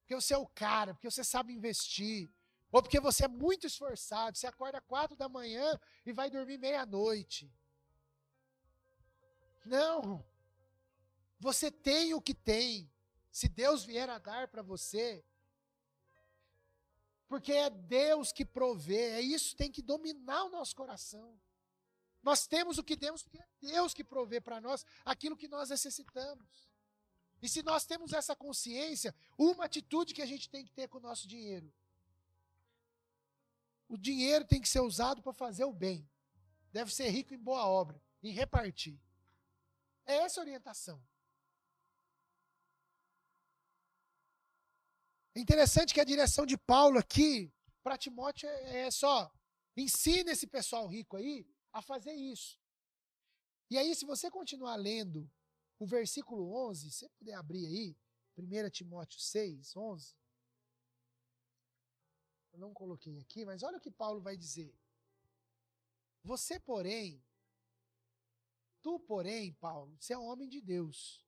porque você é o cara, porque você sabe investir, ou porque você é muito esforçado. Você acorda quatro da manhã e vai dormir meia-noite. Não. Você tem o que tem. Se Deus vier a dar para você, porque é Deus que provê, é isso que tem que dominar o nosso coração. Nós temos o que temos porque é Deus que provê para nós aquilo que nós necessitamos. E se nós temos essa consciência, uma atitude que a gente tem que ter com o nosso dinheiro. O dinheiro tem que ser usado para fazer o bem. Deve ser rico em boa obra, em repartir. É essa a orientação. É interessante que a direção de Paulo aqui para Timóteo é, é só ensina esse pessoal rico aí a fazer isso. E aí, se você continuar lendo o versículo 11, se você puder abrir aí, 1 Timóteo 6, 11. Eu não coloquei aqui, mas olha o que Paulo vai dizer. Você, porém, tu, porém, Paulo, você é um homem de Deus.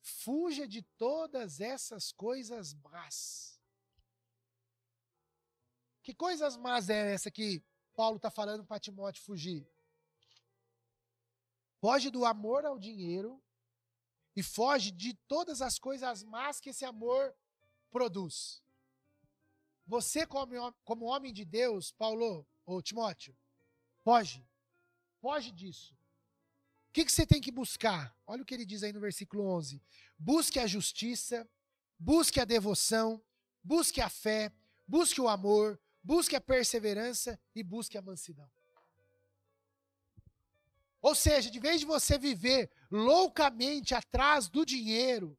Fuja de todas essas coisas más. Que coisas más é essa que Paulo está falando para Timóteo fugir? Foge do amor ao dinheiro e foge de todas as coisas más que esse amor produz. Você, como, como homem de Deus, Paulo ou Timóteo, foge. Foge disso. O que, que você tem que buscar? Olha o que ele diz aí no versículo 11. Busque a justiça, busque a devoção, busque a fé, busque o amor, busque a perseverança e busque a mansidão. Ou seja, de vez de você viver loucamente atrás do dinheiro,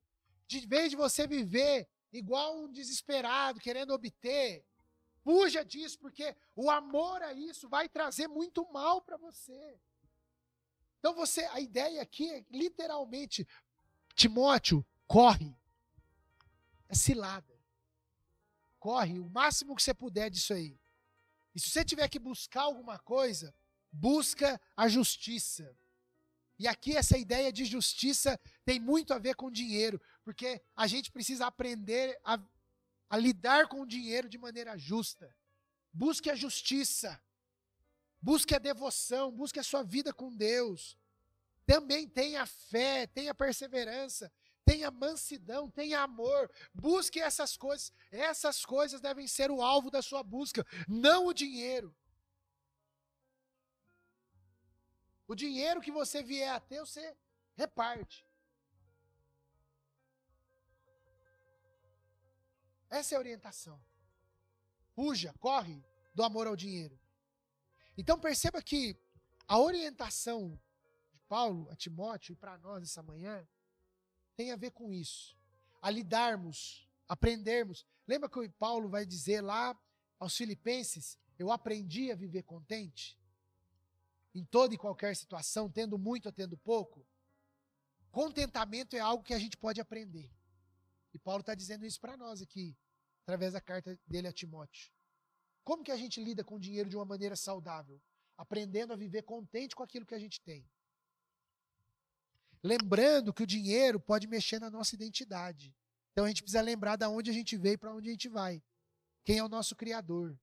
de vez de você viver igual um desesperado, querendo obter, fuja disso, porque o amor a isso vai trazer muito mal para você. Então você, a ideia aqui é literalmente, Timóteo, corre. É cilada. Corre o máximo que você puder disso aí. E se você tiver que buscar alguma coisa, busca a justiça. E aqui essa ideia de justiça tem muito a ver com dinheiro, porque a gente precisa aprender a, a lidar com o dinheiro de maneira justa. Busque a justiça. Busque a devoção, busque a sua vida com Deus. Também tenha fé, tenha perseverança, tenha mansidão, tenha amor. Busque essas coisas. Essas coisas devem ser o alvo da sua busca, não o dinheiro. O dinheiro que você vier a ter, você reparte. Essa é a orientação. Fuja, corre do amor ao dinheiro. Então perceba que a orientação de Paulo a Timóteo e para nós essa manhã tem a ver com isso. A lidarmos, aprendermos. Lembra que o Paulo vai dizer lá aos Filipenses: Eu aprendi a viver contente? Em toda e qualquer situação, tendo muito ou tendo pouco? Contentamento é algo que a gente pode aprender. E Paulo está dizendo isso para nós aqui, através da carta dele a Timóteo. Como que a gente lida com o dinheiro de uma maneira saudável? Aprendendo a viver contente com aquilo que a gente tem. Lembrando que o dinheiro pode mexer na nossa identidade. Então a gente precisa lembrar de onde a gente veio e para onde a gente vai. Quem é o nosso Criador.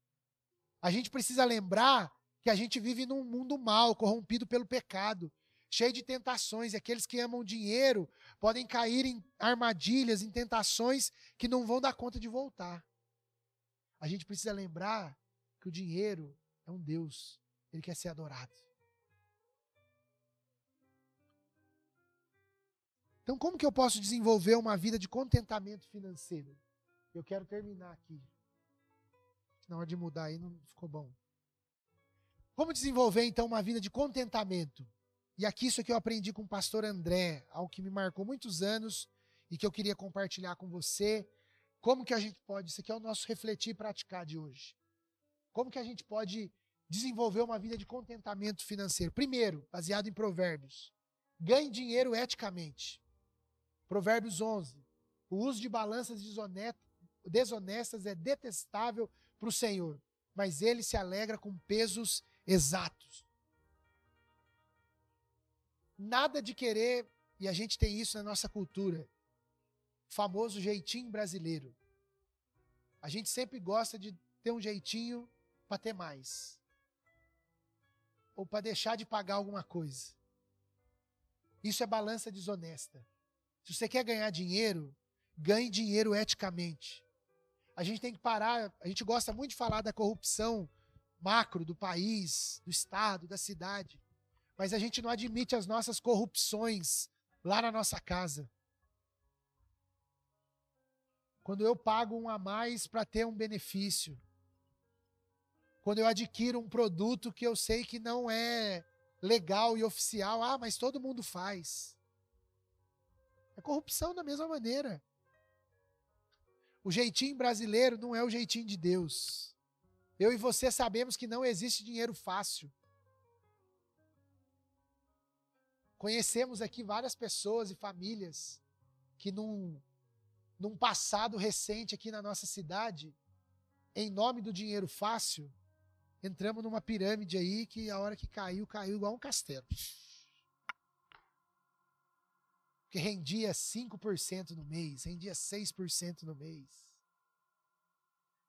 A gente precisa lembrar que a gente vive num mundo mal, corrompido pelo pecado, cheio de tentações, e aqueles que amam dinheiro podem cair em armadilhas, em tentações que não vão dar conta de voltar. A gente precisa lembrar que o dinheiro é um Deus, ele quer ser adorado. Então, como que eu posso desenvolver uma vida de contentamento financeiro? Eu quero terminar aqui. Na hora de mudar aí não ficou bom. Como desenvolver então uma vida de contentamento? E aqui isso que eu aprendi com o pastor André, algo que me marcou muitos anos e que eu queria compartilhar com você. Como que a gente pode, isso aqui é o nosso refletir e praticar de hoje. Como que a gente pode desenvolver uma vida de contentamento financeiro? Primeiro, baseado em provérbios. Ganhe dinheiro eticamente. Provérbios 11. O uso de balanças desonestas é detestável para o Senhor, mas ele se alegra com pesos exatos nada de querer, e a gente tem isso na nossa cultura, famoso jeitinho brasileiro. A gente sempre gosta de ter um jeitinho para ter mais. Ou para deixar de pagar alguma coisa. Isso é balança desonesta. Se você quer ganhar dinheiro, ganhe dinheiro eticamente. A gente tem que parar, a gente gosta muito de falar da corrupção macro do país, do estado, da cidade mas a gente não admite as nossas corrupções lá na nossa casa. Quando eu pago um a mais para ter um benefício. Quando eu adquiro um produto que eu sei que não é legal e oficial, ah, mas todo mundo faz. É corrupção da mesma maneira. O jeitinho brasileiro não é o jeitinho de Deus. Eu e você sabemos que não existe dinheiro fácil. Conhecemos aqui várias pessoas e famílias que num, num passado recente aqui na nossa cidade, em nome do dinheiro fácil, entramos numa pirâmide aí que a hora que caiu, caiu igual um castelo. Que rendia 5% no mês, rendia 6% no mês.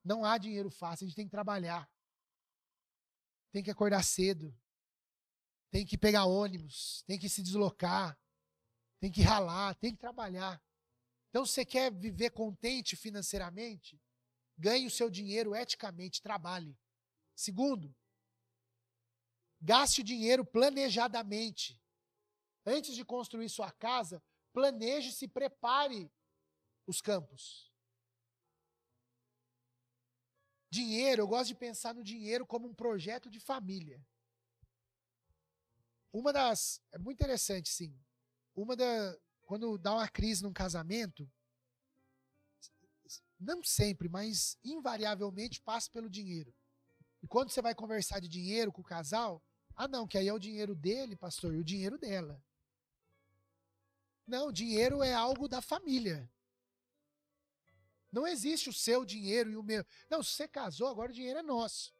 Não há dinheiro fácil, a gente tem que trabalhar. Tem que acordar cedo tem que pegar ônibus, tem que se deslocar, tem que ralar, tem que trabalhar. Então, você quer viver contente financeiramente? Ganhe o seu dinheiro eticamente, trabalhe. Segundo, gaste o dinheiro planejadamente. Antes de construir sua casa, planeje-se, prepare os campos. Dinheiro, eu gosto de pensar no dinheiro como um projeto de família. Uma das. É muito interessante, sim. Uma da. Quando dá uma crise num casamento, não sempre, mas invariavelmente passa pelo dinheiro. E quando você vai conversar de dinheiro com o casal, ah, não, que aí é o dinheiro dele, pastor, e o dinheiro dela. Não, dinheiro é algo da família. Não existe o seu dinheiro e o meu. Não, se você casou, agora o dinheiro é nosso.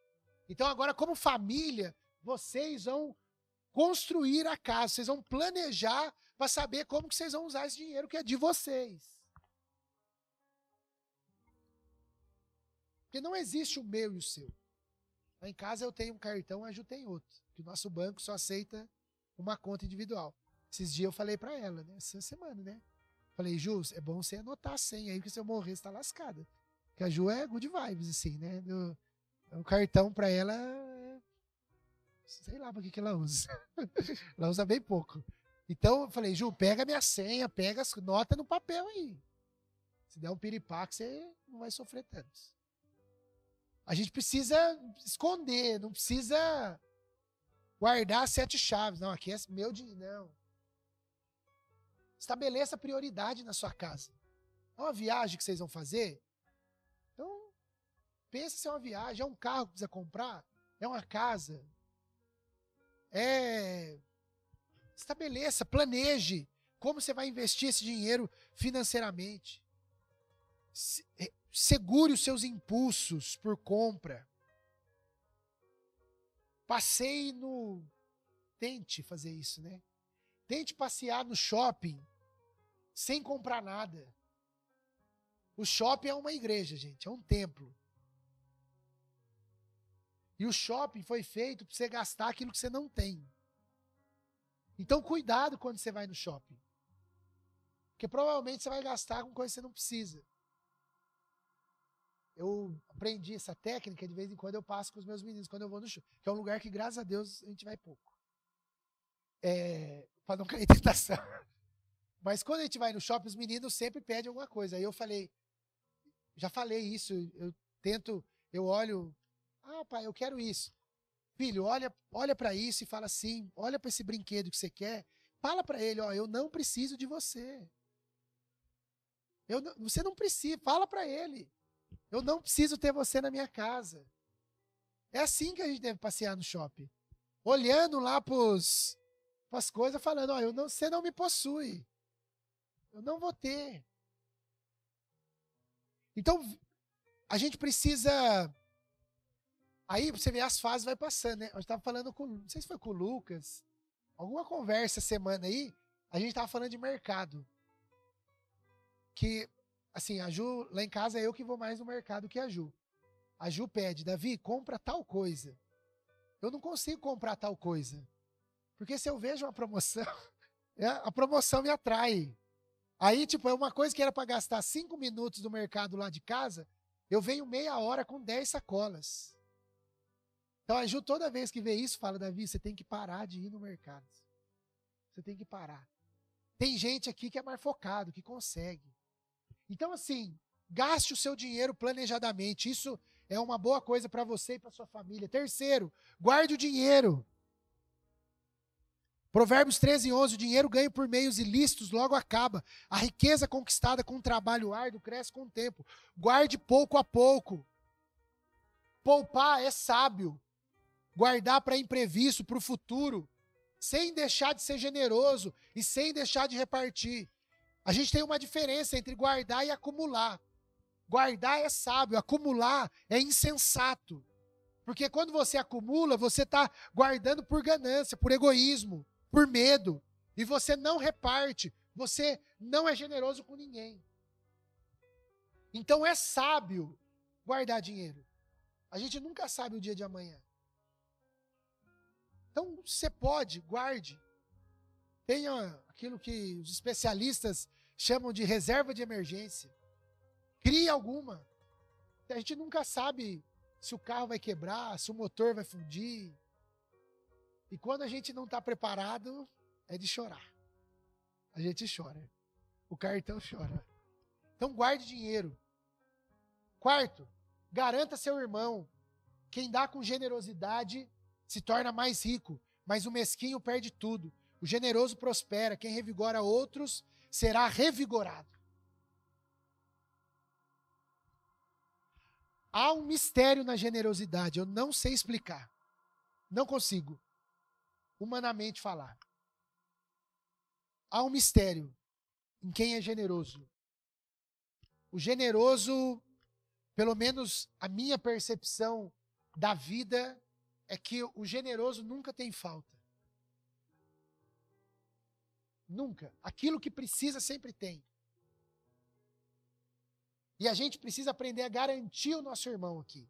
Então, agora, como família, vocês vão construir a casa, vocês vão planejar para saber como que vocês vão usar esse dinheiro que é de vocês. Porque não existe o meu e o seu. Lá em casa eu tenho um cartão, a Ju tem outro. Que o nosso banco só aceita uma conta individual. Esses dias eu falei para ela, né? Essa semana, né? Falei, Ju, é bom você anotar a senha aí, porque se eu morrer, você tá lascada. Porque a Ju é good vibes, assim, né? o cartão para ela sei lá para que, que ela usa. <laughs> ela usa bem pouco. Então eu falei, Ju, pega minha senha, pega as notas no papel aí. Se der um piripaque, você não vai sofrer tanto. A gente precisa esconder, não precisa guardar sete chaves. Não, aqui é meu dinheiro. Não. Estabeleça prioridade na sua casa. É uma viagem que vocês vão fazer? Então, pensa se é uma viagem, é um carro que precisa comprar, é uma casa, é, estabeleça, planeje como você vai investir esse dinheiro financeiramente. É, segure os seus impulsos por compra. Passeie no. Tente fazer isso, né? Tente passear no shopping sem comprar nada. O shopping é uma igreja, gente, é um templo. E o shopping foi feito para você gastar aquilo que você não tem. Então, cuidado quando você vai no shopping. Porque provavelmente você vai gastar com coisa que você não precisa. Eu aprendi essa técnica, de vez em quando eu passo com os meus meninos quando eu vou no shopping. Que é um lugar que, graças a Deus, a gente vai pouco. É, para não cair em tentação. Mas quando a gente vai no shopping, os meninos sempre pedem alguma coisa. Aí eu falei, já falei isso, eu tento, eu olho, ah, pai, eu quero isso. Filho, olha, olha para isso e fala assim, olha para esse brinquedo que você quer, fala para ele, ó, eu não preciso de você. Eu não, você não precisa, fala para ele. Eu não preciso ter você na minha casa. É assim que a gente deve passear no shopping. Olhando lá para as coisas, falando, ó, eu não, você não me possui. Eu não vou ter. Então, a gente precisa. Aí você vê as fases vai passando, né? Eu estava falando com. Não sei se foi com o Lucas. Alguma conversa semana aí. A gente estava falando de mercado. Que, assim, a Ju, lá em casa é eu que vou mais no mercado que a Ju. A Ju pede, Davi, compra tal coisa. Eu não consigo comprar tal coisa. Porque se eu vejo uma promoção, <laughs> é, a promoção me atrai. Aí, tipo, é uma coisa que era para gastar cinco minutos do mercado lá de casa, eu venho meia hora com dez sacolas. Então a Ju, toda vez que vê isso, fala, Davi, você tem que parar de ir no mercado. Você tem que parar. Tem gente aqui que é mais focado, que consegue. Então, assim, gaste o seu dinheiro planejadamente. Isso é uma boa coisa para você e para sua família. Terceiro, guarde o dinheiro. Provérbios 13, 11, o dinheiro ganho por meios ilícitos logo acaba. A riqueza conquistada com trabalho árduo cresce com o tempo. Guarde pouco a pouco. Poupar é sábio. Guardar para imprevisto, para o futuro, sem deixar de ser generoso e sem deixar de repartir. A gente tem uma diferença entre guardar e acumular. Guardar é sábio, acumular é insensato. Porque quando você acumula, você está guardando por ganância, por egoísmo por medo, e você não reparte, você não é generoso com ninguém. Então é sábio guardar dinheiro. A gente nunca sabe o dia de amanhã. Então você pode, guarde. Tenha aquilo que os especialistas chamam de reserva de emergência. Crie alguma. A gente nunca sabe se o carro vai quebrar, se o motor vai fundir, e quando a gente não está preparado, é de chorar. A gente chora. O cartão chora. Então guarde dinheiro. Quarto, garanta seu irmão. Quem dá com generosidade se torna mais rico, mas o mesquinho perde tudo. O generoso prospera. Quem revigora outros será revigorado. Há um mistério na generosidade, eu não sei explicar. Não consigo humanamente falar. Há um mistério em quem é generoso. O generoso, pelo menos a minha percepção da vida, é que o generoso nunca tem falta. Nunca. Aquilo que precisa sempre tem. E a gente precisa aprender a garantir o nosso irmão aqui.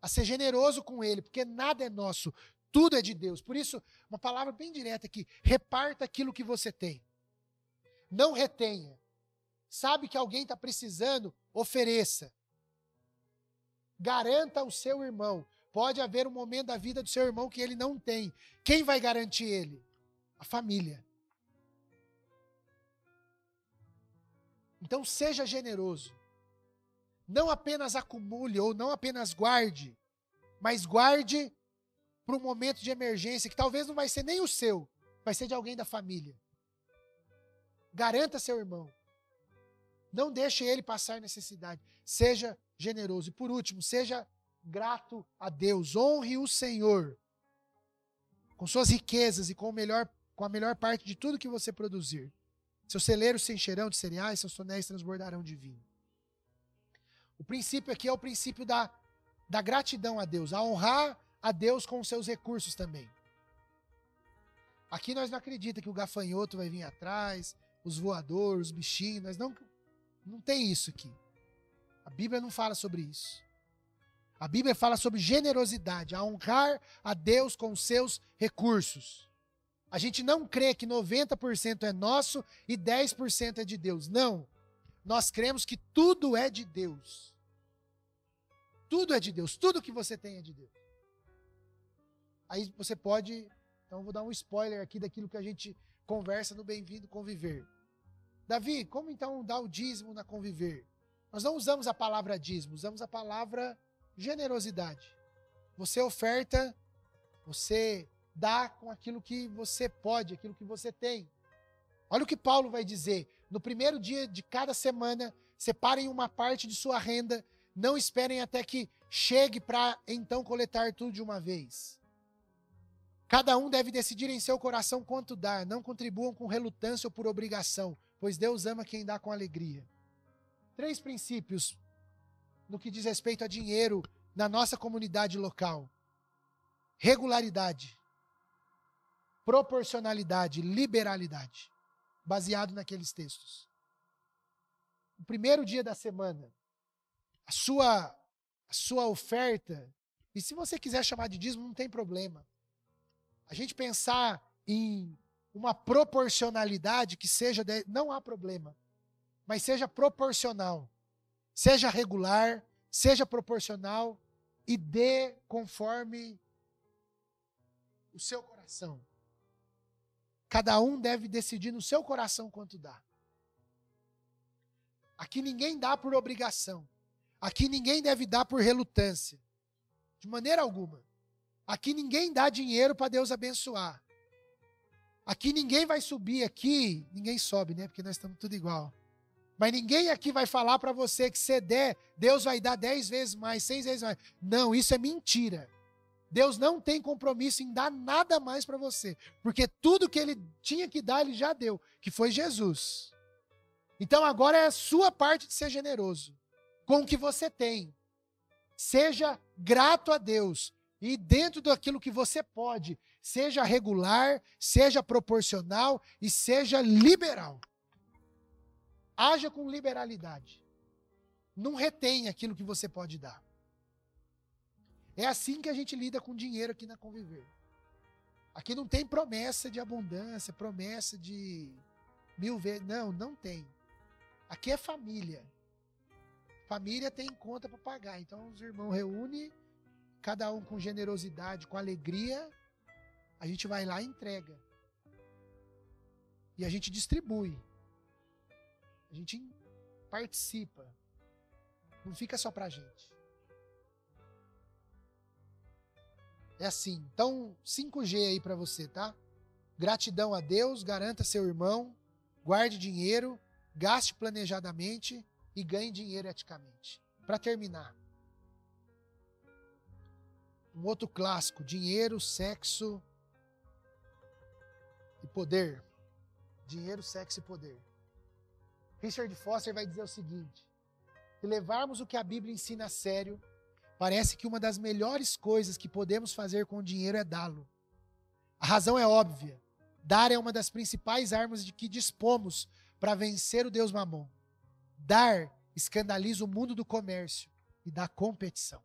A ser generoso com ele, porque nada é nosso, tudo é de Deus. Por isso, uma palavra bem direta aqui: reparta aquilo que você tem. Não retenha. Sabe que alguém está precisando? Ofereça. Garanta o seu irmão. Pode haver um momento da vida do seu irmão que ele não tem. Quem vai garantir ele? A família. Então seja generoso. Não apenas acumule ou não apenas guarde, mas guarde para um momento de emergência que talvez não vai ser nem o seu, vai ser de alguém da família. Garanta seu irmão. Não deixe ele passar necessidade. Seja generoso. E por último, seja grato a Deus. Honre o Senhor com suas riquezas e com, melhor, com a melhor parte de tudo que você produzir. Seus celeiros se encherão de cereais, seus tonéis transbordarão de vinho. O princípio aqui é o princípio da, da gratidão a Deus, a honrar a Deus com os seus recursos também. Aqui nós não acreditamos que o gafanhoto vai vir atrás, os voadores, os bichinhos, nós não não tem isso aqui. A Bíblia não fala sobre isso. A Bíblia fala sobre generosidade, a honrar a Deus com os seus recursos. A gente não crê que 90% é nosso e 10% é de Deus. Não. Nós cremos que tudo é de Deus. Tudo é de Deus. Tudo que você tem é de Deus. Aí você pode. Então, vou dar um spoiler aqui daquilo que a gente conversa no Bem-vindo Conviver. Davi, como então dar o dízimo na conviver? Nós não usamos a palavra dízimo, usamos a palavra generosidade. Você oferta, você dá com aquilo que você pode, aquilo que você tem. Olha o que Paulo vai dizer. No primeiro dia de cada semana, separem uma parte de sua renda, não esperem até que chegue para então coletar tudo de uma vez. Cada um deve decidir em seu coração quanto dar, não contribuam com relutância ou por obrigação, pois Deus ama quem dá com alegria. Três princípios no que diz respeito a dinheiro na nossa comunidade local: regularidade, proporcionalidade, liberalidade, baseado naqueles textos. O primeiro dia da semana, a sua, a sua oferta, e se você quiser chamar de dízimo, não tem problema. A gente pensar em uma proporcionalidade que seja, de, não há problema, mas seja proporcional, seja regular, seja proporcional e dê conforme o seu coração. Cada um deve decidir no seu coração quanto dá. Aqui ninguém dá por obrigação. Aqui ninguém deve dar por relutância. De maneira alguma. Aqui ninguém dá dinheiro para Deus abençoar. Aqui ninguém vai subir aqui, ninguém sobe, né? Porque nós estamos tudo igual. Mas ninguém aqui vai falar para você que se der, Deus vai dar dez vezes mais, seis vezes mais. Não, isso é mentira. Deus não tem compromisso em dar nada mais para você, porque tudo que ele tinha que dar, ele já deu, que foi Jesus. Então agora é a sua parte de ser generoso com o que você tem. Seja grato a Deus e dentro daquilo que você pode, seja regular, seja proporcional e seja liberal. Haja com liberalidade. Não retém aquilo que você pode dar. É assim que a gente lida com dinheiro aqui na Conviver. Aqui não tem promessa de abundância, promessa de mil vezes. Não, não tem. Aqui é família. Família tem conta para pagar. Então os irmãos reúnem, cada um com generosidade, com alegria, a gente vai lá e entrega. E a gente distribui. A gente participa. Não fica só pra gente. É assim. Então, 5G aí para você, tá? Gratidão a Deus, garanta seu irmão, guarde dinheiro, gaste planejadamente e ganhe dinheiro eticamente. Para terminar, um outro clássico: dinheiro, sexo e poder. Dinheiro, sexo e poder. Richard Foster vai dizer o seguinte: se levarmos o que a Bíblia ensina a sério, parece que uma das melhores coisas que podemos fazer com o dinheiro é dá-lo. A razão é óbvia. Dar é uma das principais armas de que dispomos para vencer o Deus Mamon. Dar escandaliza o mundo do comércio e da competição.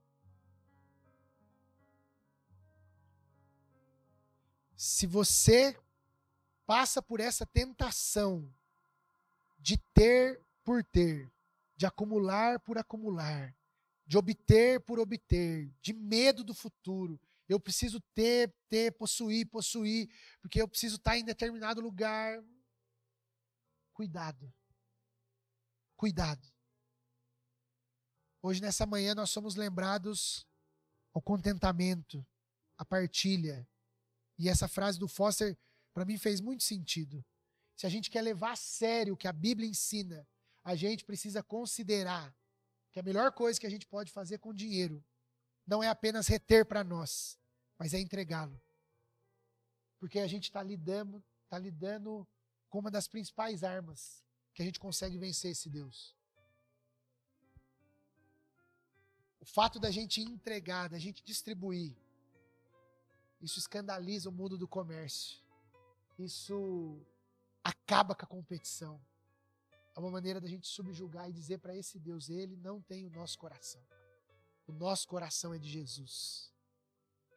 Se você passa por essa tentação de ter por ter, de acumular por acumular, de obter por obter, de medo do futuro. Eu preciso ter, ter, possuir, possuir, porque eu preciso estar em determinado lugar. Cuidado. Cuidado. Hoje, nessa manhã, nós somos lembrados ao contentamento, à partilha. E essa frase do Foster para mim fez muito sentido. Se a gente quer levar a sério o que a Bíblia ensina, a gente precisa considerar que a melhor coisa que a gente pode fazer com dinheiro não é apenas reter para nós, mas é entregá-lo. Porque a gente está lidando, tá lidando com uma das principais armas que a gente consegue vencer esse Deus. O fato da gente entregar, da gente distribuir, Isso escandaliza o mundo do comércio. Isso acaba com a competição. É uma maneira da gente subjugar e dizer para esse Deus, ele não tem o nosso coração. O nosso coração é de Jesus.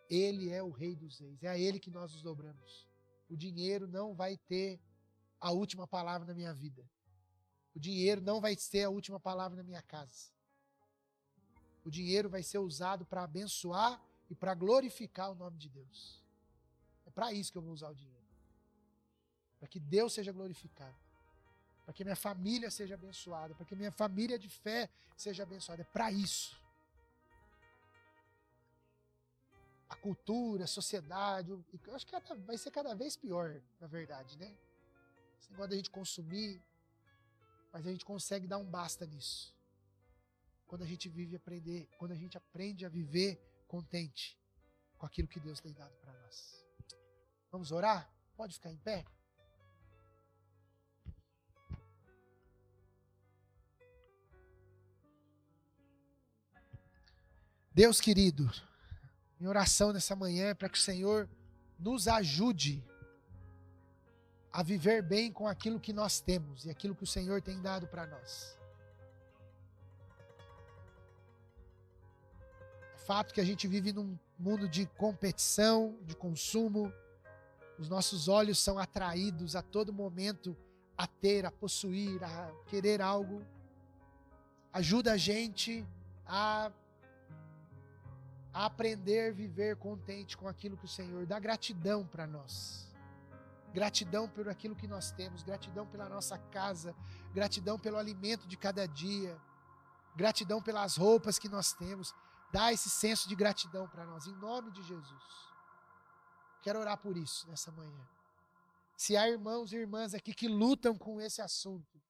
Ele é o Rei dos Reis. É a Ele que nós nos dobramos. O dinheiro não vai ter a última palavra na minha vida. O dinheiro não vai ter a última palavra na minha casa. O dinheiro vai ser usado para abençoar e para glorificar o nome de Deus. É para isso que eu vou usar o dinheiro. Para que Deus seja glorificado. Para que minha família seja abençoada. Para que minha família de fé seja abençoada. É para isso. a cultura, a sociedade. Eu acho que vai ser cada vez pior, na verdade, né? Esse negócio da gente consumir, mas a gente consegue dar um basta nisso. Quando a gente vive aprender, quando a gente aprende a viver contente com aquilo que Deus tem dado para nós. Vamos orar? Pode ficar em pé? Deus querido, minha oração nessa manhã é para que o Senhor nos ajude a viver bem com aquilo que nós temos e aquilo que o Senhor tem dado para nós. Fato que a gente vive num mundo de competição, de consumo. Os nossos olhos são atraídos a todo momento a ter, a possuir, a querer algo. Ajuda a gente a a aprender a viver contente com aquilo que o Senhor dá gratidão para nós. Gratidão por aquilo que nós temos, gratidão pela nossa casa, gratidão pelo alimento de cada dia, gratidão pelas roupas que nós temos. Dá esse senso de gratidão para nós, em nome de Jesus. Quero orar por isso nessa manhã. Se há irmãos e irmãs aqui que lutam com esse assunto,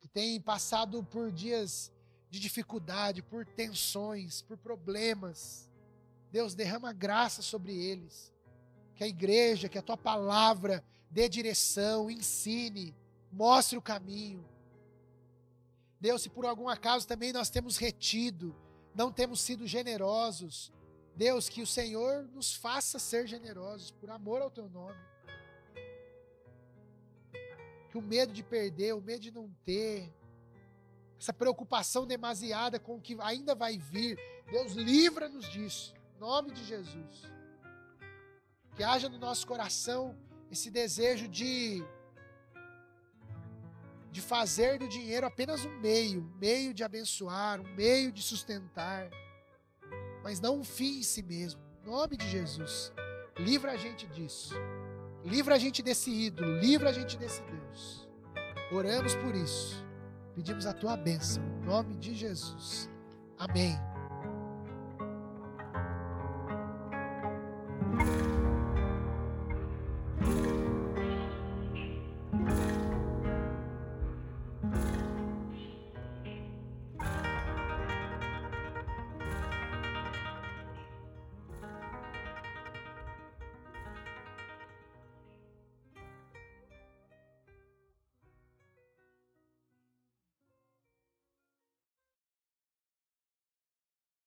que têm passado por dias de dificuldade, por tensões, por problemas. Deus derrama graça sobre eles. Que a igreja, que a tua palavra dê direção, ensine, mostre o caminho. Deus, se por algum acaso também nós temos retido, não temos sido generosos, Deus, que o Senhor nos faça ser generosos por amor ao teu nome. Que o medo de perder, o medo de não ter, essa preocupação demasiada com o que ainda vai vir. Deus livra-nos disso, em nome de Jesus. Que haja no nosso coração esse desejo de de fazer do dinheiro apenas um meio, um meio de abençoar, um meio de sustentar, mas não um fim em si mesmo. Em nome de Jesus, livra a gente disso. Livra a gente desse ídolo, livra a gente desse Deus. Oramos por isso. Pedimos a tua bênção, em nome de Jesus. Amém.